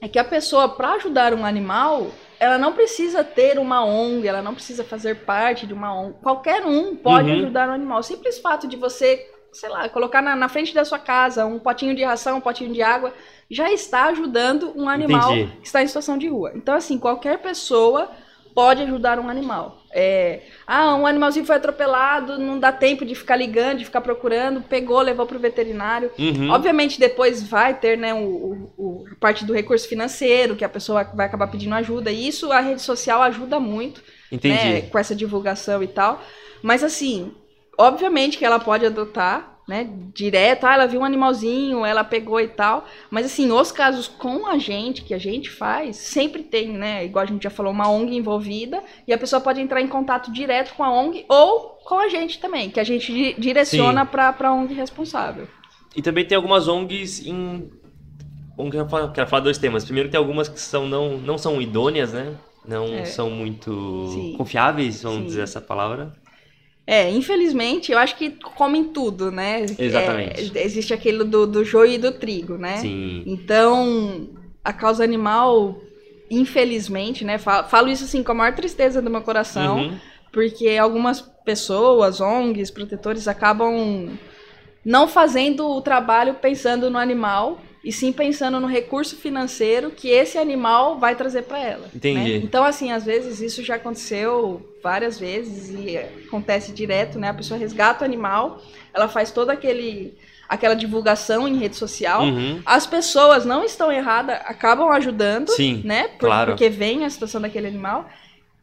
é que a pessoa, para ajudar um animal, ela não precisa ter uma ONG, ela não precisa fazer parte de uma ONG. Qualquer um pode Uhum. ajudar um animal. O simples fato de você, sei lá, colocar na, na frente da sua casa um potinho de ração, um potinho de água, já está ajudando um animal Entendi. que está em situação de rua. Então, assim, qualquer pessoa pode ajudar um animal. É, ah, um animalzinho foi atropelado, não dá tempo de ficar ligando, de ficar procurando, pegou, levou para o veterinário. Uhum. Obviamente, depois vai ter né, o, o- o- parte do recurso financeiro, que a pessoa vai acabar pedindo ajuda. E isso a rede social ajuda muito, né, com essa divulgação e tal. Mas assim, obviamente que ela pode adotar, né, direto. Ah, ela viu um animalzinho, ela pegou e tal. Mas assim, os casos com a gente, que a gente faz, sempre tem, né, igual a gente já falou, uma ONG envolvida. E a pessoa pode entrar em contato direto com a ONG ou com a gente também, que a gente di- direciona para a ONG responsável. E também tem algumas ONGs em. Bom, quero falar, quero falar dois temas. Primeiro, tem algumas que são, não, não são idôneas, né? Não É. são muito Sim. confiáveis, vamos Sim. dizer essa palavra. É, infelizmente, eu acho que comem tudo, né? Exatamente. É, existe aquele do, do joio e do trigo, né? Sim. Então, a causa animal, infelizmente, né? Falo, falo isso assim com a maior tristeza do meu coração, Uhum. porque algumas pessoas, ONGs, protetores, acabam não fazendo o trabalho pensando no animal e sim pensando no recurso financeiro que esse animal vai trazer para ela. Entendi. Né? Então, assim, às vezes isso já aconteceu várias vezes e acontece direto, né? A pessoa resgata o animal, ela faz todo aquele aquela divulgação em rede social. Uhum. As pessoas não estão erradas, acabam ajudando, Sim, né? Por- claro. Porque vem a situação daquele animal,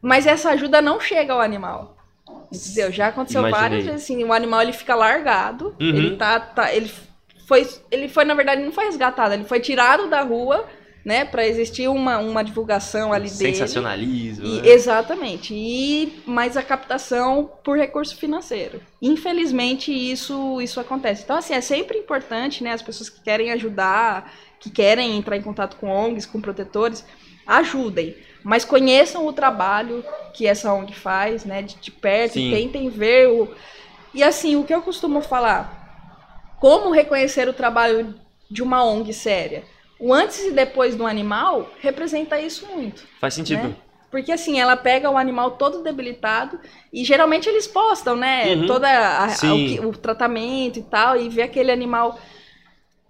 mas essa ajuda não chega ao animal. Entendeu? Já aconteceu Imaginei. várias vezes assim, o animal ele fica largado, Uhum. ele tá, tá ele foi ele foi na verdade não foi resgatado, ele foi tirado da rua, né, para existir uma, uma divulgação ali dele. Sensacionalismo. Né? exatamente. E mais a captação por recurso financeiro. Infelizmente isso isso acontece. Então assim, é sempre importante, né, as pessoas que querem ajudar, que querem entrar em contato com ONGs, com protetores, ajudem, mas conheçam o trabalho que essa ONG faz, né, de, de perto, Sim. tentem ver o E assim, o que eu costumo falar, como reconhecer o trabalho de uma ONG séria? O antes e depois do animal representa isso muito. Faz sentido. né? Porque assim, ela pega o animal todo debilitado e geralmente eles postam, né? Uhum. Sim. o, o tratamento e tal, e vê aquele animal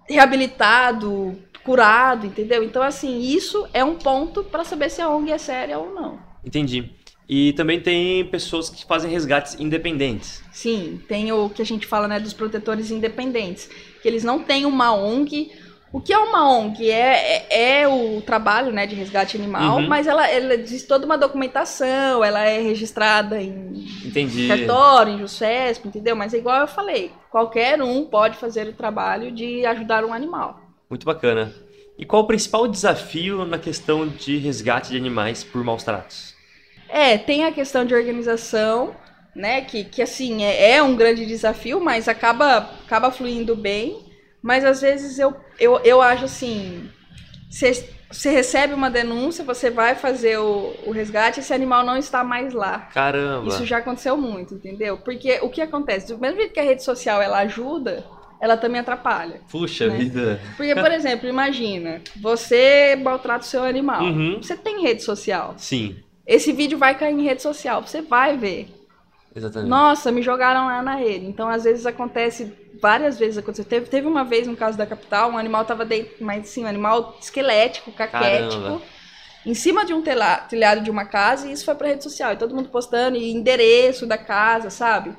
reabilitado, curado, entendeu? Então, assim, isso é um ponto para saber se a ONG é séria ou não. Entendi. E também tem pessoas que fazem resgates independentes. Sim, tem o que a gente fala, né, dos protetores independentes, que eles não têm uma ONG. O que é uma ONG? É, é, é o trabalho, né, de resgate animal, Uhum. mas ela, ela existe toda uma documentação, ela é registrada em Entendi. cartório, em JUSCESP, entendeu? Mas é igual eu falei, qualquer um pode fazer o trabalho de ajudar um animal. Muito bacana. E qual o principal desafio na questão de resgate de animais por maus tratos? É, tem a questão de organização, né? Que, que assim, é, é um grande desafio, mas acaba, acaba fluindo bem. Mas às vezes eu, eu, eu acho assim. Você você recebe uma denúncia, você vai fazer o, o resgate, esse animal não está mais lá. Caramba. Isso já aconteceu muito, entendeu? Porque o que acontece? Do mesmo jeito que a rede social ela ajuda, ela também atrapalha. Puxa né? vida. Porque, por exemplo, imagina, você maltrata o seu animal. Uhum. Você tem rede social. Sim, Esse vídeo vai cair em rede social, você vai ver. exatamente. Nossa, me jogaram lá na rede. Então, às vezes acontece, várias vezes aconteceu. Teve, teve uma vez, no caso da capital, um animal tava dentro, mas assim, um animal esquelético, caquético, Caramba. em cima de um telhado de uma casa, e isso foi pra rede social. E todo mundo postando, e endereço da casa, sabe?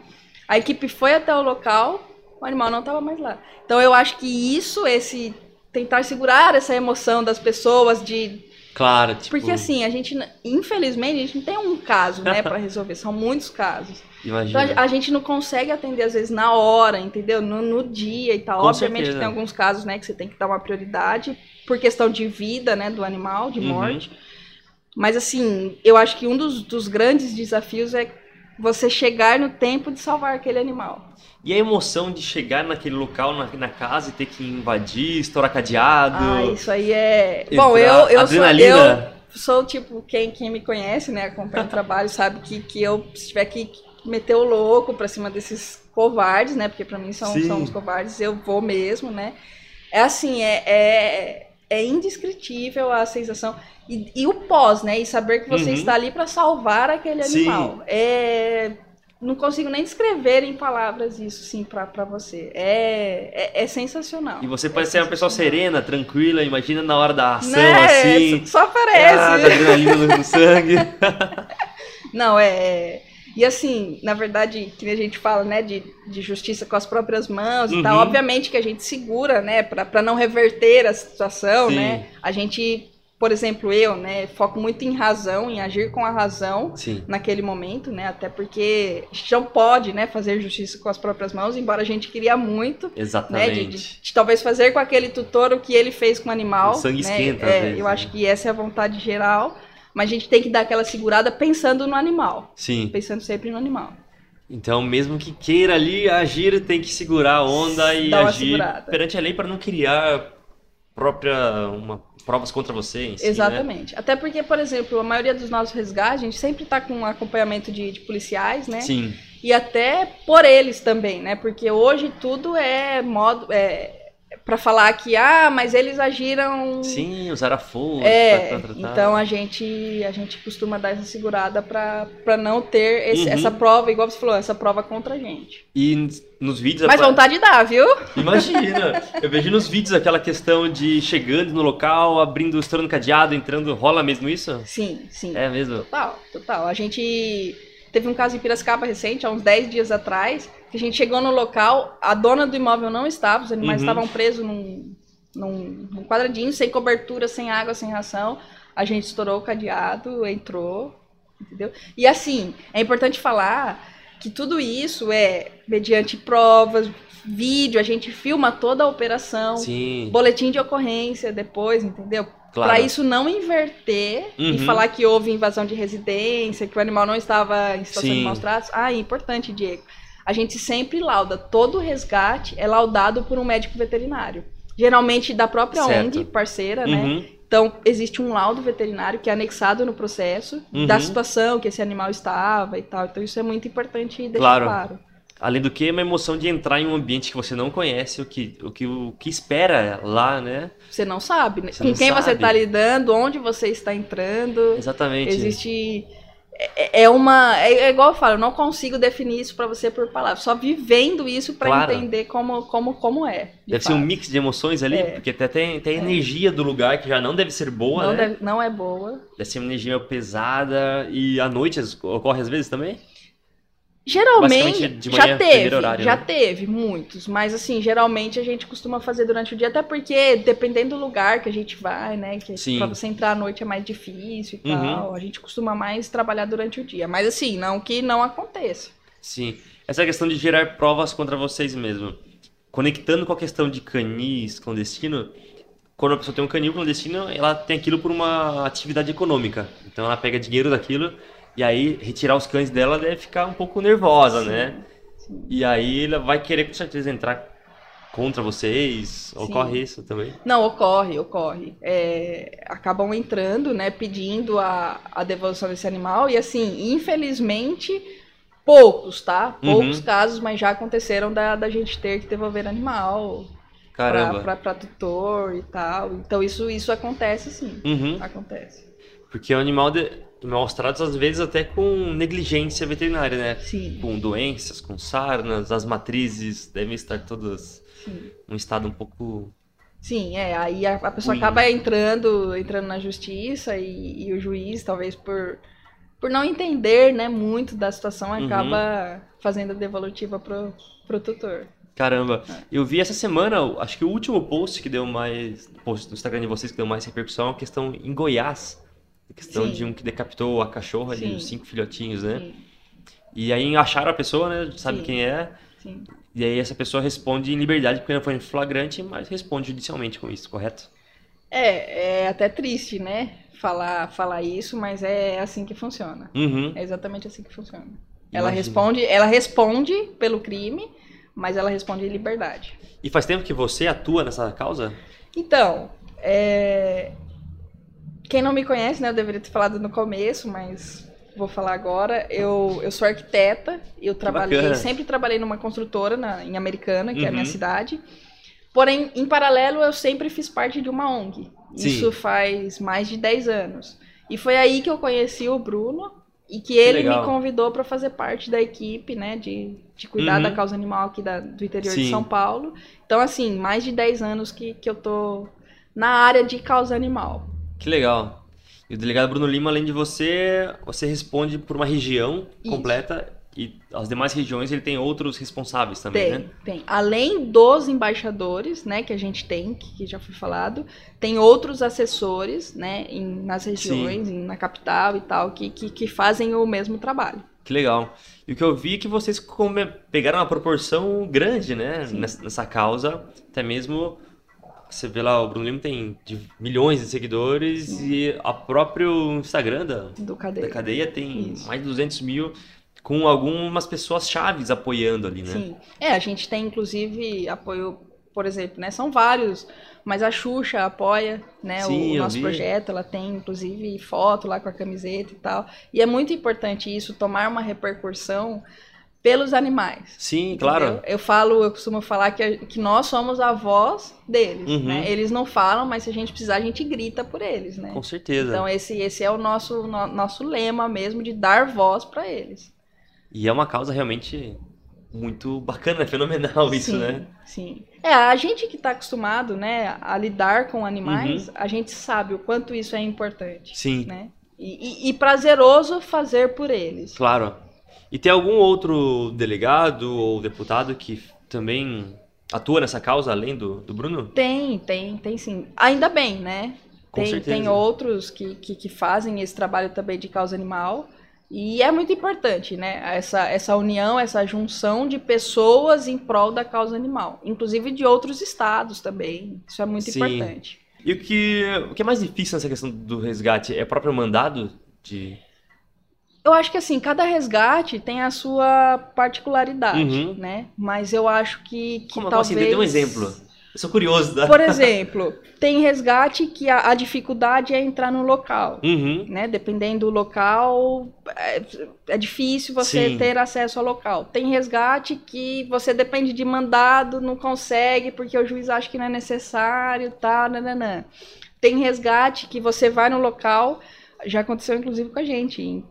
A equipe foi até o local, o animal não tava mais lá. Então, eu acho que isso, esse tentar segurar essa emoção das pessoas de Claro, tipo. porque assim, a gente, infelizmente, a gente não tem um caso, né, pra resolver, são muitos casos. Então Imagina. a, a gente não consegue atender, às vezes, na hora, entendeu? No, no dia e tal. Com Obviamente certeza. que tem alguns casos, né, que você tem que dar uma prioridade por questão de vida, né, do animal, de Uhum. morte. Mas assim, eu acho que um dos, dos grandes desafios é você chegar no tempo de salvar aquele animal. E a emoção de chegar naquele local, na, na casa e ter que invadir, estourar cadeado. Ah, isso aí é. Bom, eu, eu sou. Eu, adrenalina. sou tipo, quem, quem me conhece, né, acompanha o trabalho, sabe que, que eu, se tiver que meter o louco pra cima desses covardes, né, porque pra mim são, Sim. são os covardes, eu vou mesmo, né. É assim, é, é, é indescritível a sensação. E, e o pós, né, e saber que você Uhum. está ali pra salvar aquele Sim. animal. É. Não consigo nem descrever em palavras isso, sim, pra você. É, é, é sensacional. E você É pode ser uma pessoa serena, tranquila, imagina na hora da ação, Né? assim. Só Ah, parece. da adrenalina no- no sangue. Não, é. E assim, na verdade, que a gente fala, né, de, de justiça com as próprias mãos e tal, Uhum. obviamente que a gente segura, né, pra não reverter a situação, Sim. né? A gente, por exemplo, eu, né, foco muito em razão, em agir com a razão Sim. naquele momento, né? Até porque a gente não pode, né, fazer justiça com as próprias mãos, embora a gente queria muito, né, de, Exatamente. de- de talvez fazer com aquele tutor o que ele fez com o animal. O sangue né? esquenta, É, vezes, Eu né? acho que essa é a vontade geral, mas a gente tem que dar aquela segurada pensando no animal, Sim. pensando sempre no animal. Então, mesmo que queira ali agir, tem que segurar a onda e agir segurada. perante a lei para não criar própria uma, provas contra você em si, né? Exatamente. Até porque, por exemplo, a maioria dos nossos resgates, a gente sempre está com um acompanhamento de, de policiais, né? Sim. E até por eles também, né? Porque hoje tudo é modo. É, para falar que ah, mas eles agiram Sim, usaram a força é, então a gente a gente costuma dar essa segurada para não ter esse- Uhum. essa prova, igual você falou, essa prova contra a gente. E nos vídeos... Mas apa- vontade dá, viu? Imagina! Eu vejo nos vídeos aquela questão de chegando no local, abrindo, estourando cadeado, entrando. Rola mesmo isso? Sim, sim. É mesmo? Total, total. A gente teve um caso em Piracicaba recente, há uns 10 dias atrás, que a gente chegou no local, a dona do imóvel não estava, os animais Uhum. estavam presos num, num, num quadradinho, sem cobertura, sem água, sem ração. A gente estourou o cadeado, entrou, entendeu? E assim, é importante falar que tudo isso é mediante provas, vídeo, a gente filma toda a operação, Sim. boletim de ocorrência depois, entendeu? Claro. Pra isso não inverter e Uhum. falar que houve invasão de residência, que o animal não estava em situação Sim. de maus tratos. Ah, é importante, Diego. A gente sempre lauda. Todo resgate é laudado por um médico veterinário. Geralmente da própria Certo. ONG, parceira, né? Uhum. Então, existe um laudo veterinário que é anexado no processo Uhum. da situação que esse animal estava e tal. Então, isso é muito importante deixar Claro. claro. Além do que, é uma emoção de entrar em um ambiente que você não conhece, o que, o que, o que espera lá, né? Você não sabe né? Você com quem você sabe. está lidando, onde você está entrando. Exatamente. Existe. É, é uma. É, é igual eu falo, eu não consigo definir isso pra você por palavras. Só vivendo isso pra Claro. entender como, como, como é. de Deve ser um fato. mix de emoções ali, É. porque até tem, tem a energia do lugar que já não deve ser boa, não, né? deve- não é boa. Deve ser uma energia pesada e à noite ocorre às vezes também? Geralmente, de já manhã, teve, horário, já né? teve muitos, mas assim, geralmente a gente costuma fazer durante o dia, até porque dependendo do lugar que a gente vai, né, que Sim. pra você entrar à noite é mais difícil e Uhum. tal, a gente costuma mais trabalhar durante o dia, mas assim, não que não aconteça. Sim. Essa questão de gerar provas contra vocês mesmo. Conectando com a questão de canis clandestino, quando a pessoa tem um canil clandestino, ela tem aquilo por uma atividade econômica. Então ela pega dinheiro daquilo e aí retirar os cães dela deve ficar um pouco nervosa, né? sim. E aí ela vai querer com certeza entrar contra vocês. Ocorre isso também? Não, ocorre, ocorre. É, acabam entrando, né, pedindo a, a devolução desse animal e assim, infelizmente, poucos, tá? Poucos Uhum. casos, mas já aconteceram da, da gente ter que devolver animal Caramba. pra, pra, pra tutor e tal. Então isso, isso acontece sim. Uhum. Acontece. Porque o animal de maus tratos, às vezes, até com negligência veterinária, né? Sim, Com doenças, com sarnas, as matrizes devem estar todas sim. num estado um pouco. Sim, é. Aí a, a pessoa Ruim. acaba entrando, entrando na justiça e, e o juiz, talvez por, por não entender, né, muito da situação, Uhum. acaba fazendo a devolutiva pro, pro tutor. Caramba, eu vi essa semana, acho que o último post que deu mais. Post no Instagram de vocês que deu mais repercussão é uma questão em Goiás. A questão Sim. de um que decapitou a cachorra ali, Sim. os cinco filhotinhos, né? Sim, E aí acharam a pessoa, né? Sabe quem é. sim. E aí essa pessoa responde em liberdade porque não foi em flagrante, mas responde judicialmente com isso, correto? É, é até triste, né, falar, falar isso, mas é assim que funciona. Uhum. É exatamente assim que funciona. Ela responde, ela responde pelo crime, mas ela responde em liberdade. E faz tempo que você atua nessa causa? Então, é, quem não me conhece, né, eu deveria ter falado no começo, mas vou falar agora. Eu, eu sou arquiteta, eu trabalhei, bacana. sempre trabalhei numa construtora na, em Americana, que é a minha Uhum. cidade. Porém, em paralelo, eu sempre fiz parte de uma ONG. Sim. Isso faz mais de 10 anos. E foi aí que eu conheci o Bruno e que ele legal. me convidou para fazer parte da equipe, né, de, de cuidar Uhum. da causa animal aqui da- do interior de Sim. São Paulo. Então, assim, mais de 10 anos que, que eu tô na área de causa animal. Que legal. E o delegado Bruno Lima, além de você, você responde por uma região Isso. completa e as demais regiões ele tem outros responsáveis também, Tem, né? tem. Além dos embaixadores, né, que a gente tem, que, já foi falado, tem outros assessores, né, em- nas regiões, em- na capital e tal, que, que, que fazem o mesmo trabalho. Que legal. E o que eu vi é que vocês pegaram uma proporção grande, né, nessa, nessa causa, até mesmo você vê lá, o Bruno Lima tem de milhões de seguidores e a próprio Instagram da, cadeia. da cadeia tem Isso. mais de 200 mil com algumas pessoas chaves apoiando ali, né? Sim. É, a gente tem inclusive apoio, por exemplo, né? São vários, mas a Xuxa apoia, né, Sim, o nosso vi. projeto, ela tem inclusive foto lá com a camiseta e tal. E é muito importante isso, tomar uma repercussão pelos animais. Sim, claro. entendeu? Eu falo, eu costumo falar que, a- que nós somos a voz deles, Uhum. né? Eles não falam, mas se a gente precisar, a gente grita por eles, né? Com certeza. Então esse, esse é o nosso, no- nosso lema mesmo, de dar voz para eles. E é uma causa realmente muito bacana, fenomenal isso, sim, né? Sim. É, a gente que está acostumado, né, a lidar com animais, Uhum. a gente sabe o quanto isso é importante, Sim, né? E, e- e prazeroso fazer por eles. claro. E tem algum outro delegado ou deputado que também atua nessa causa além do, do Bruno? Tem, tem, tem sim. Ainda bem, né? Com tem, certeza. tem outros que, que, que fazem esse trabalho também de causa animal. E é muito importante, né? Essa, essa união, essa junção de pessoas em prol da causa animal. Inclusive de outros estados também. Isso é muito Sim. importante. E o que, o que é mais difícil nessa questão do resgate é o próprio mandado de... Eu acho que assim, cada resgate tem a sua particularidade, Uhum. né? Mas eu acho que, que Como talvez... assim? Dê um exemplo. Eu sou curioso. Da... Por exemplo, tem resgate que a, a dificuldade é entrar no local. Uhum. né? Dependendo do local, é, é difícil você Sim. ter acesso ao local. Tem resgate que você depende de mandado, não consegue porque o juiz acha que não é necessário, tá, nananã. Tem resgate que você vai no local, já aconteceu inclusive com a gente, em-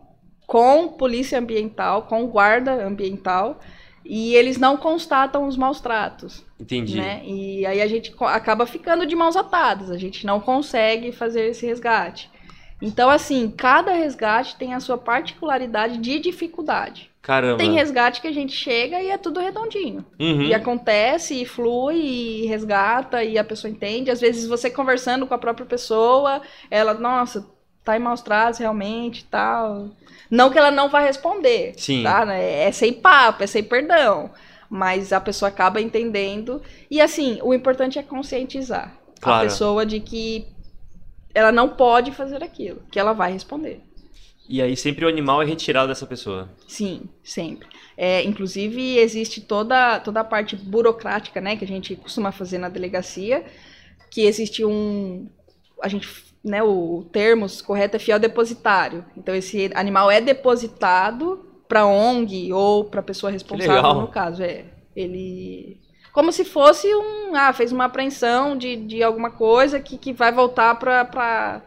com polícia ambiental, com guarda ambiental, e eles não constatam os maus tratos Entendi. né? E aí a gente acaba ficando de mãos atadas, a gente não consegue fazer esse resgate. Então, assim, cada resgate tem a sua particularidade de dificuldade. Caramba. Tem resgate que a gente chega e é tudo redondinho. Uhum. E acontece, e flui, e resgata, e a pessoa entende. Às vezes você conversando com a própria pessoa, ela, nossa, tá em maus tratos realmente e tal. Não que ela não vá responder, Sim. tá? né? É sem papo, é sem perdão. Mas a pessoa acaba entendendo. E assim, o importante é conscientizar Claro. a pessoa de que ela não pode fazer aquilo, que ela vai responder. E aí sempre o animal é retirado dessa pessoa. Sim, sempre. É, inclusive, existe toda, toda a parte burocrática, né, que a gente costuma fazer na delegacia, que existe um. A gente, né, o termo correto é fiel depositário. Então, esse animal é depositado para ONG ou para pessoa responsável, no caso. É, ele. Como se fosse um. Ah, fez uma apreensão de, de alguma coisa que, que vai voltar para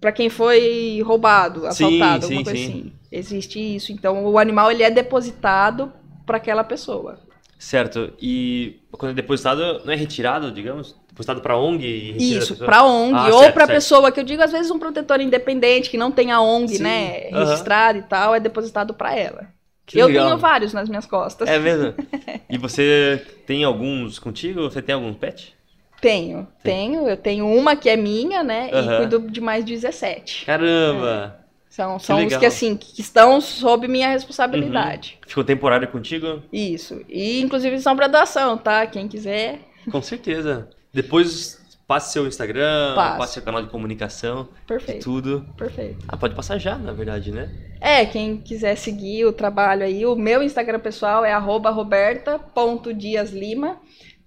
para quem foi roubado, Sim, assaltado, sim, alguma coisa sim. assim. Existe isso. Então, o animal ele é depositado para aquela pessoa. Certo. E quando é depositado, não é retirado, digamos? Depositado pra ONG e Isso, para ONG Ah, ou para pessoa que eu digo às vezes um protetor independente que não tem a ONG, Sim, né, registrada e tal, é depositado para ela. Que eu legal. tenho vários nas minhas costas. É mesmo? E você tem alguns contigo? Você tem algum pet? Tenho, tenho, eu tenho uma que é minha, né, e cuido de mais 17. Caramba! São, são os que assim, que estão sob minha responsabilidade. Ficou temporário contigo? Isso. E inclusive são para doação, tá? Quem quiser, Com certeza. Depois passe seu Instagram, Passo. passe seu canal de comunicação, de perfeito, tudo. perfeito. Ah, pode passar já, na verdade, né? É, quem quiser seguir o trabalho aí, o meu Instagram pessoal é arroba roberta.diaslima.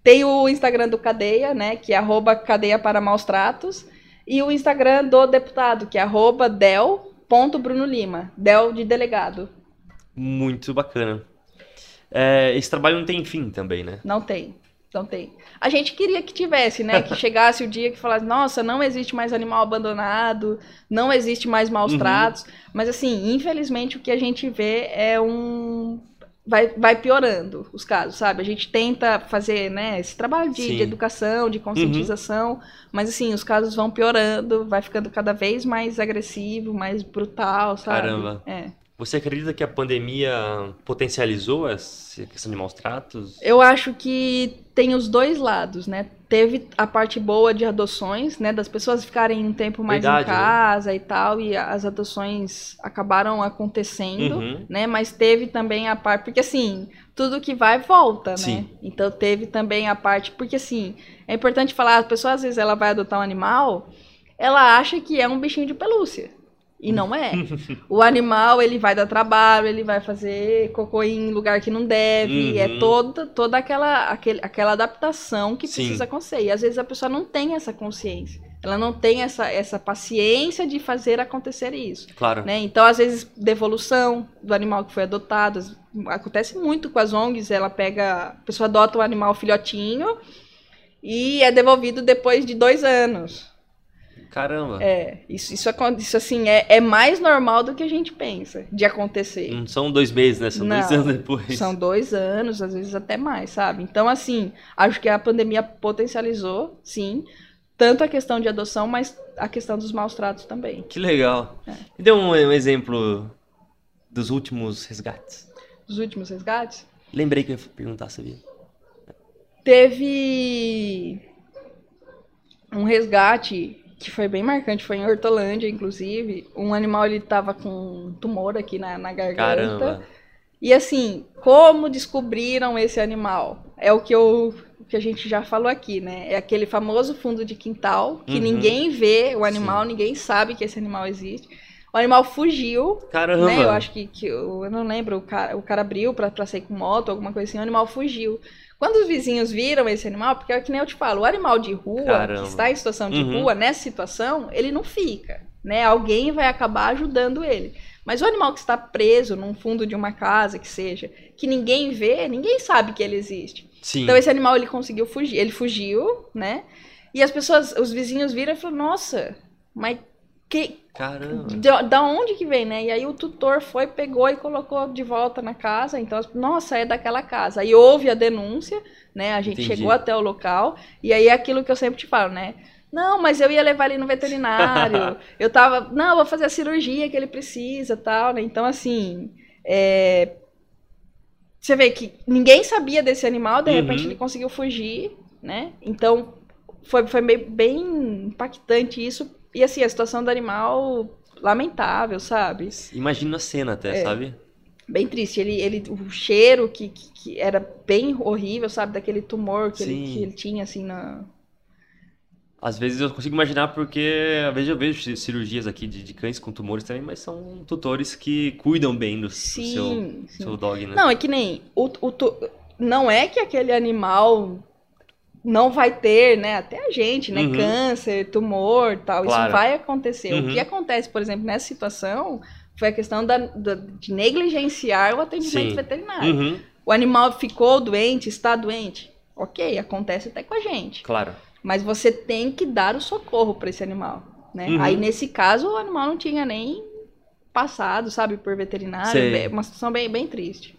Tem o Instagram do Cadeia, né, que é arroba cadeia para maus tratos. E o Instagram do deputado, que é arroba del.brunolima, del de delegado. Muito bacana. É, esse trabalho não tem fim também, né? Não tem, não tem. A gente queria que tivesse, né, que chegasse o dia que falasse, nossa, não existe mais animal abandonado, não existe mais maus Uhum. tratos. Mas assim, infelizmente o que a gente vê é um vai, vai piorando os casos, sabe? A gente tenta fazer, né, esse trabalho de, de educação, de conscientização, mas assim, os casos vão piorando, vai ficando cada vez mais agressivo, mais brutal, sabe? Caramba. É. Você acredita que a pandemia potencializou essa questão de maus tratos? Eu acho que tem os dois lados, né? Teve a parte boa de adoções, né? Das pessoas ficarem um tempo mais Verdade, em né? casa e tal, e as adoções acabaram acontecendo, Uhum. né? Mas teve também a parte, porque assim, tudo que vai volta, né? Sim. Então teve também a parte, porque assim, é importante falar, a pessoa às vezes ela vai adotar um animal, ela acha que é um bichinho de pelúcia. E não é. o animal, ele vai dar trabalho, ele vai fazer cocô em lugar que não deve. Uhum. É toda, toda aquela, aquele, aquela adaptação que Sim. precisa acontecer. E às vezes a pessoa não tem essa consciência. ela não tem essa, essa paciência de fazer acontecer isso. Claro. Né? Então, às vezes, devolução do animal que foi adotado. Acontece muito com as ONGs, ela pega. A pessoa adota um animal filhotinho e é devolvido depois de dois anos. Caramba. É, isso, isso, isso assim, é, é mais normal do que a gente pensa de acontecer. Não são dois meses, né? São Não, dois anos depois. São dois anos, às vezes até mais, sabe? Então, assim, acho que a pandemia potencializou, sim, tanto a questão de adoção, mas a questão dos maus tratos também. Que legal. É. Me dê um, um exemplo dos últimos resgates. Os últimos resgates, Lembrei que eu ia perguntar, sabia? teve um resgate que foi bem marcante, foi em Hortolândia, inclusive. Um animal, ele tava com um tumor aqui na, na garganta. Caramba. E assim, como descobriram esse animal? É o que eu o que a gente já falou aqui, né? É aquele famoso fundo de quintal que Uhum. ninguém vê o animal, ninguém sabe que esse animal existe. O animal fugiu, Caramba. né? Eu acho que, que eu, eu não lembro, o cara, o cara abriu pra sair com moto, alguma coisa assim, o animal fugiu. Quando os vizinhos viram esse animal, porque é que nem eu te falo, o animal de rua, Caramba. que está em situação de Uhum. rua, nessa situação, ele não fica, né? Alguém vai acabar ajudando ele. Mas o animal que está preso num fundo de uma casa, que seja, que ninguém vê, ninguém sabe que ele existe. Sim. Então esse animal ele conseguiu fugir, ele fugiu, né? E as pessoas, os vizinhos viram e falaram: "Nossa, mas que Caramba. da, da onde que vem, né?" E aí o tutor foi, pegou e colocou de volta na casa. Então, nossa, é daquela casa. Aí houve a denúncia, né? A gente Entendi. chegou até o local e aí é aquilo que eu sempre te falo, né? Não, mas eu ia levar ele no veterinário. eu tava, não, vou fazer a cirurgia que ele precisa, tal, né? Então assim, é, você vê que ninguém sabia desse animal, de repente Uhum. ele conseguiu fugir, né? Então foi, foi bem impactante isso. E assim, a situação do animal lamentável, sabe? Imagina a cena até, É. sabe? Bem triste. Ele, ele, o cheiro que, que, que era bem horrível, sabe? Daquele tumor que, ele, Sim. que ele tinha, assim, na. Às vezes eu consigo imaginar porque às vezes eu vejo ci- cirurgias aqui de, de cães com tumores também, mas são tutores que cuidam bem do, do seu, Sim, sim. seu dog, né? Não, é que nem. O, o, tu- não é que aquele animal não vai ter, né? Até a gente, né? Uhum. Câncer, tumor tal. Claro. Isso vai acontecer. Uhum. O que acontece, por exemplo, nessa situação foi a questão da, da- de negligenciar o atendimento Sim. veterinário. Uhum, O animal ficou doente, está doente. Ok, acontece até com a gente. claro. Mas você tem que dar o socorro para esse animal, né? Uhum. Aí nesse caso o animal não tinha nem passado, sabe, por veterinário, Sei. bem- uma situação bem, bem triste.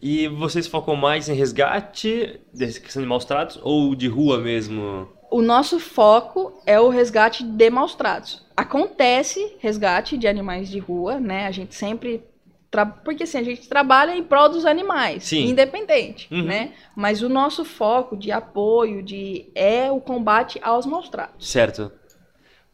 E vocês focam mais em resgate desse questão de maus tratos ou de rua mesmo? O nosso foco é o resgate de maus tratos. Acontece resgate de animais de rua, né? A gente sempre porque assim, a gente trabalha em prol dos animais, Sim. independente, Uhum. né? Mas o nosso foco de apoio de é o combate aos maus tratos. Certo.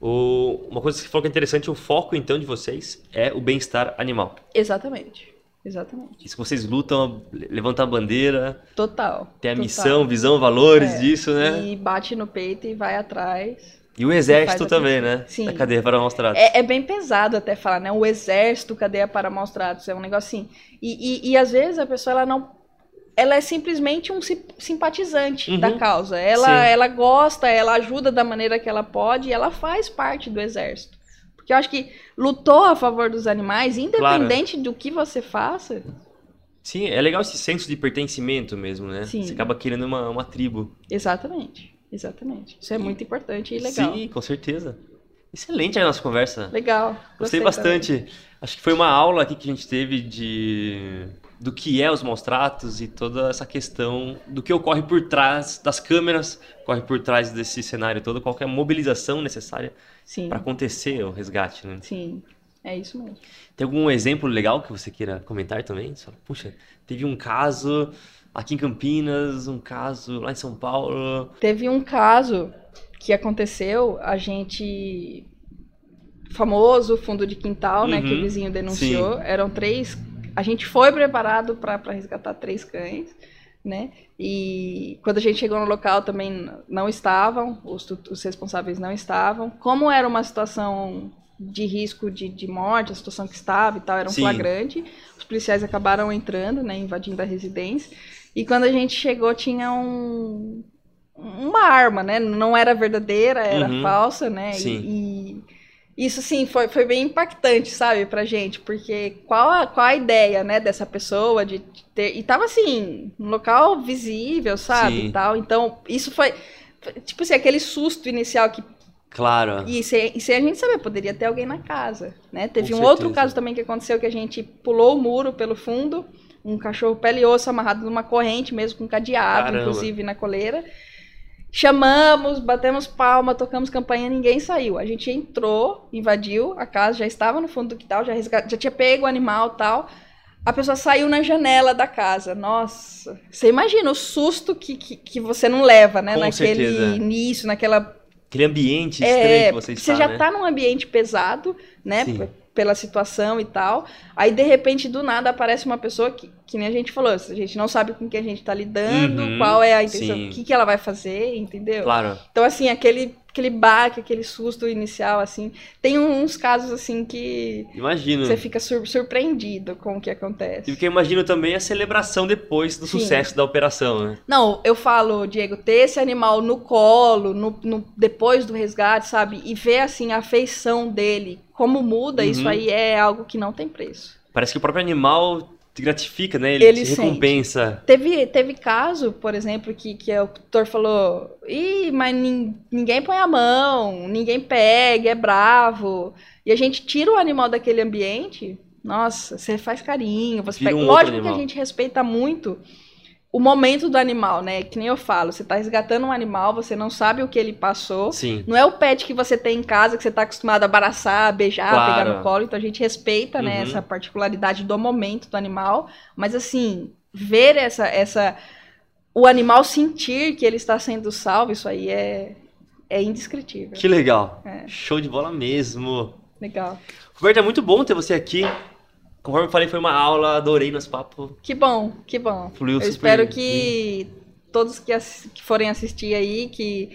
O- uma coisa que você falou que é interessante, o foco então de vocês é o bem-estar animal. Exatamente. Exatamente. Isso que vocês lutam, levantam a bandeira, Total. tem a total. missão, visão, valores É, disso, né? E bate no peito e vai atrás. E o exército também, aquilo. né? Sim. Da cadeia para maus tratos. É, é bem pesado até falar, né? O exército, cadeia para maus tratos, é um negócio assim. E, e, e às vezes a pessoa, ela não... Ela é simplesmente um sim- simpatizante Uhum. da causa. Ela, Sim. ela gosta, ela ajuda da maneira que ela pode e ela faz parte do exército. Porque eu acho que lutou a favor dos animais, independente do que você faça. Sim, é legal esse senso de pertencimento mesmo, né? Sim. Você acaba querendo uma, uma tribo. Exatamente. Exatamente. Isso é muito importante e legal. Sim, com certeza. Excelente a nossa conversa. Legal. Gostei também. bastante. Acho que foi uma aula aqui que a gente teve de do que é os maus tratos e toda essa questão do que ocorre por trás das câmeras, ocorre por trás desse cenário todo, qual que a mobilização necessária Sim. Para acontecer o resgate, né? Sim. É isso mesmo. Tem algum exemplo legal que você queira comentar também? Só, puxa, teve um caso aqui em Campinas, um caso lá em São Paulo. Teve um caso que aconteceu, a gente. Famoso fundo de quintal, né? Que Uhum, o vizinho denunciou. Eram três. A gente foi preparado para resgatar três cães, né? E quando a gente chegou no local também não estavam, os, os responsáveis não estavam. Como era uma situação de risco de, de morte, a situação que estava e tal, era um Sim. flagrante. Os policiais acabaram entrando, né? Invadindo a residência. E quando a gente chegou, tinha um, uma arma, né? Não era verdadeira, era Uhum. falsa, né? Sim. E, e isso, assim, foi, foi bem impactante, sabe, pra gente, porque qual a, qual a ideia, né, dessa pessoa de, ter. E tava assim, num local visível, sabe? Sim. E tal. Então, isso foi. Tipo assim, aquele susto inicial que Claro. e sem, e sem a gente saber, poderia ter alguém na casa, né? Teve Com um outro certeza. caso também que aconteceu que a gente pulou o muro pelo fundo, um cachorro pele e osso amarrado numa corrente mesmo, com cadeado, Caramba. inclusive, na coleira. Chamamos, batemos palma, tocamos campainha, ninguém saiu. A gente entrou, invadiu a casa, já estava no fundo do quintal, já, resga- já tinha pego o animal e tal. A pessoa saiu na janela da casa. Nossa, você imagina o susto que, que, que você não leva, né? Com Naquele certeza. início, naquela Aquele ambiente estranho é, que você está, já né? tá num ambiente pesado, né? Sim. Pela situação e tal. Aí, de repente, do nada, aparece uma pessoa que, que nem a gente falou. A gente não sabe com que a gente tá lidando, Uhum, qual é a intenção, o que, que ela vai fazer, entendeu? Claro. Então, assim, aquele, aquele baque, aquele susto inicial, assim. Tem uns casos, assim, que Imagino. você fica sur- surpreendido com o que acontece. E o que eu imagino também é a celebração depois do Sim. sucesso da operação, né? Não, eu falo, Diego, ter esse animal no colo, no, no- depois do resgate, sabe? E ver, assim, a afeição dele, como muda, isso Uhum. aí é algo que não tem preço. Parece que o próprio animal te gratifica, né? Ele, Ele te sente. recompensa. Teve, teve caso, por exemplo, que, que o tutor falou: Ih, mas nin- ninguém põe a mão, ninguém pega, é bravo. E a gente tira o animal daquele ambiente, nossa, você faz carinho, você Vira pega. um Lógico que a gente respeita muito o momento do animal, né? Que nem eu falo, você tá resgatando um animal, você não sabe o que ele passou. Sim. Não é o pet que você tem em casa, que você tá acostumado a abraçar, beijar, Claro. pegar no colo. Então a gente respeita, né, Uhum. essa particularidade do momento do animal. Mas assim, ver essa, essa. O animal sentir que ele está sendo salvo, isso aí é, é indescritível. Que legal. É. Show de bola mesmo. Legal. Roberto, é muito bom ter você aqui. Conforme eu falei, foi uma aula, adorei nosso papo. Que bom, que bom. Fluiu Eu super espero que todos que, assi- que forem assistir aí, que,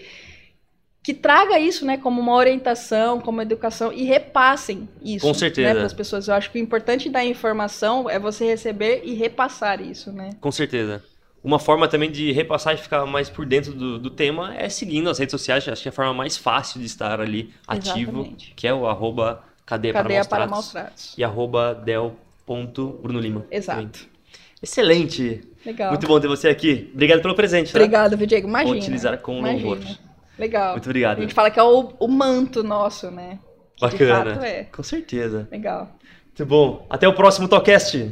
que traga isso, né, como uma orientação, como educação e repassem isso. Com certeza. Para as pessoas. Eu acho que o importante da informação é você receber e repassar isso, né? Com certeza. Uma forma também de repassar e ficar mais por dentro do, do tema é seguindo as redes sociais. Acho que é a forma mais fácil de estar ali ativo, Exatamente. que é o arroba cadeia, Cadeia para para e arroba del.brunolima. Exato. também. Excelente. Legal. Muito bom ter você aqui. Obrigado pelo presente. tá? Obrigado, viu, Diego? Imagina. Vou utilizar com Imagina. louvor. Legal. Muito obrigado. A gente fala que é o, o manto nosso, né? Bacana. De fato é. Com certeza. Legal. Muito bom. Até o próximo Tocast.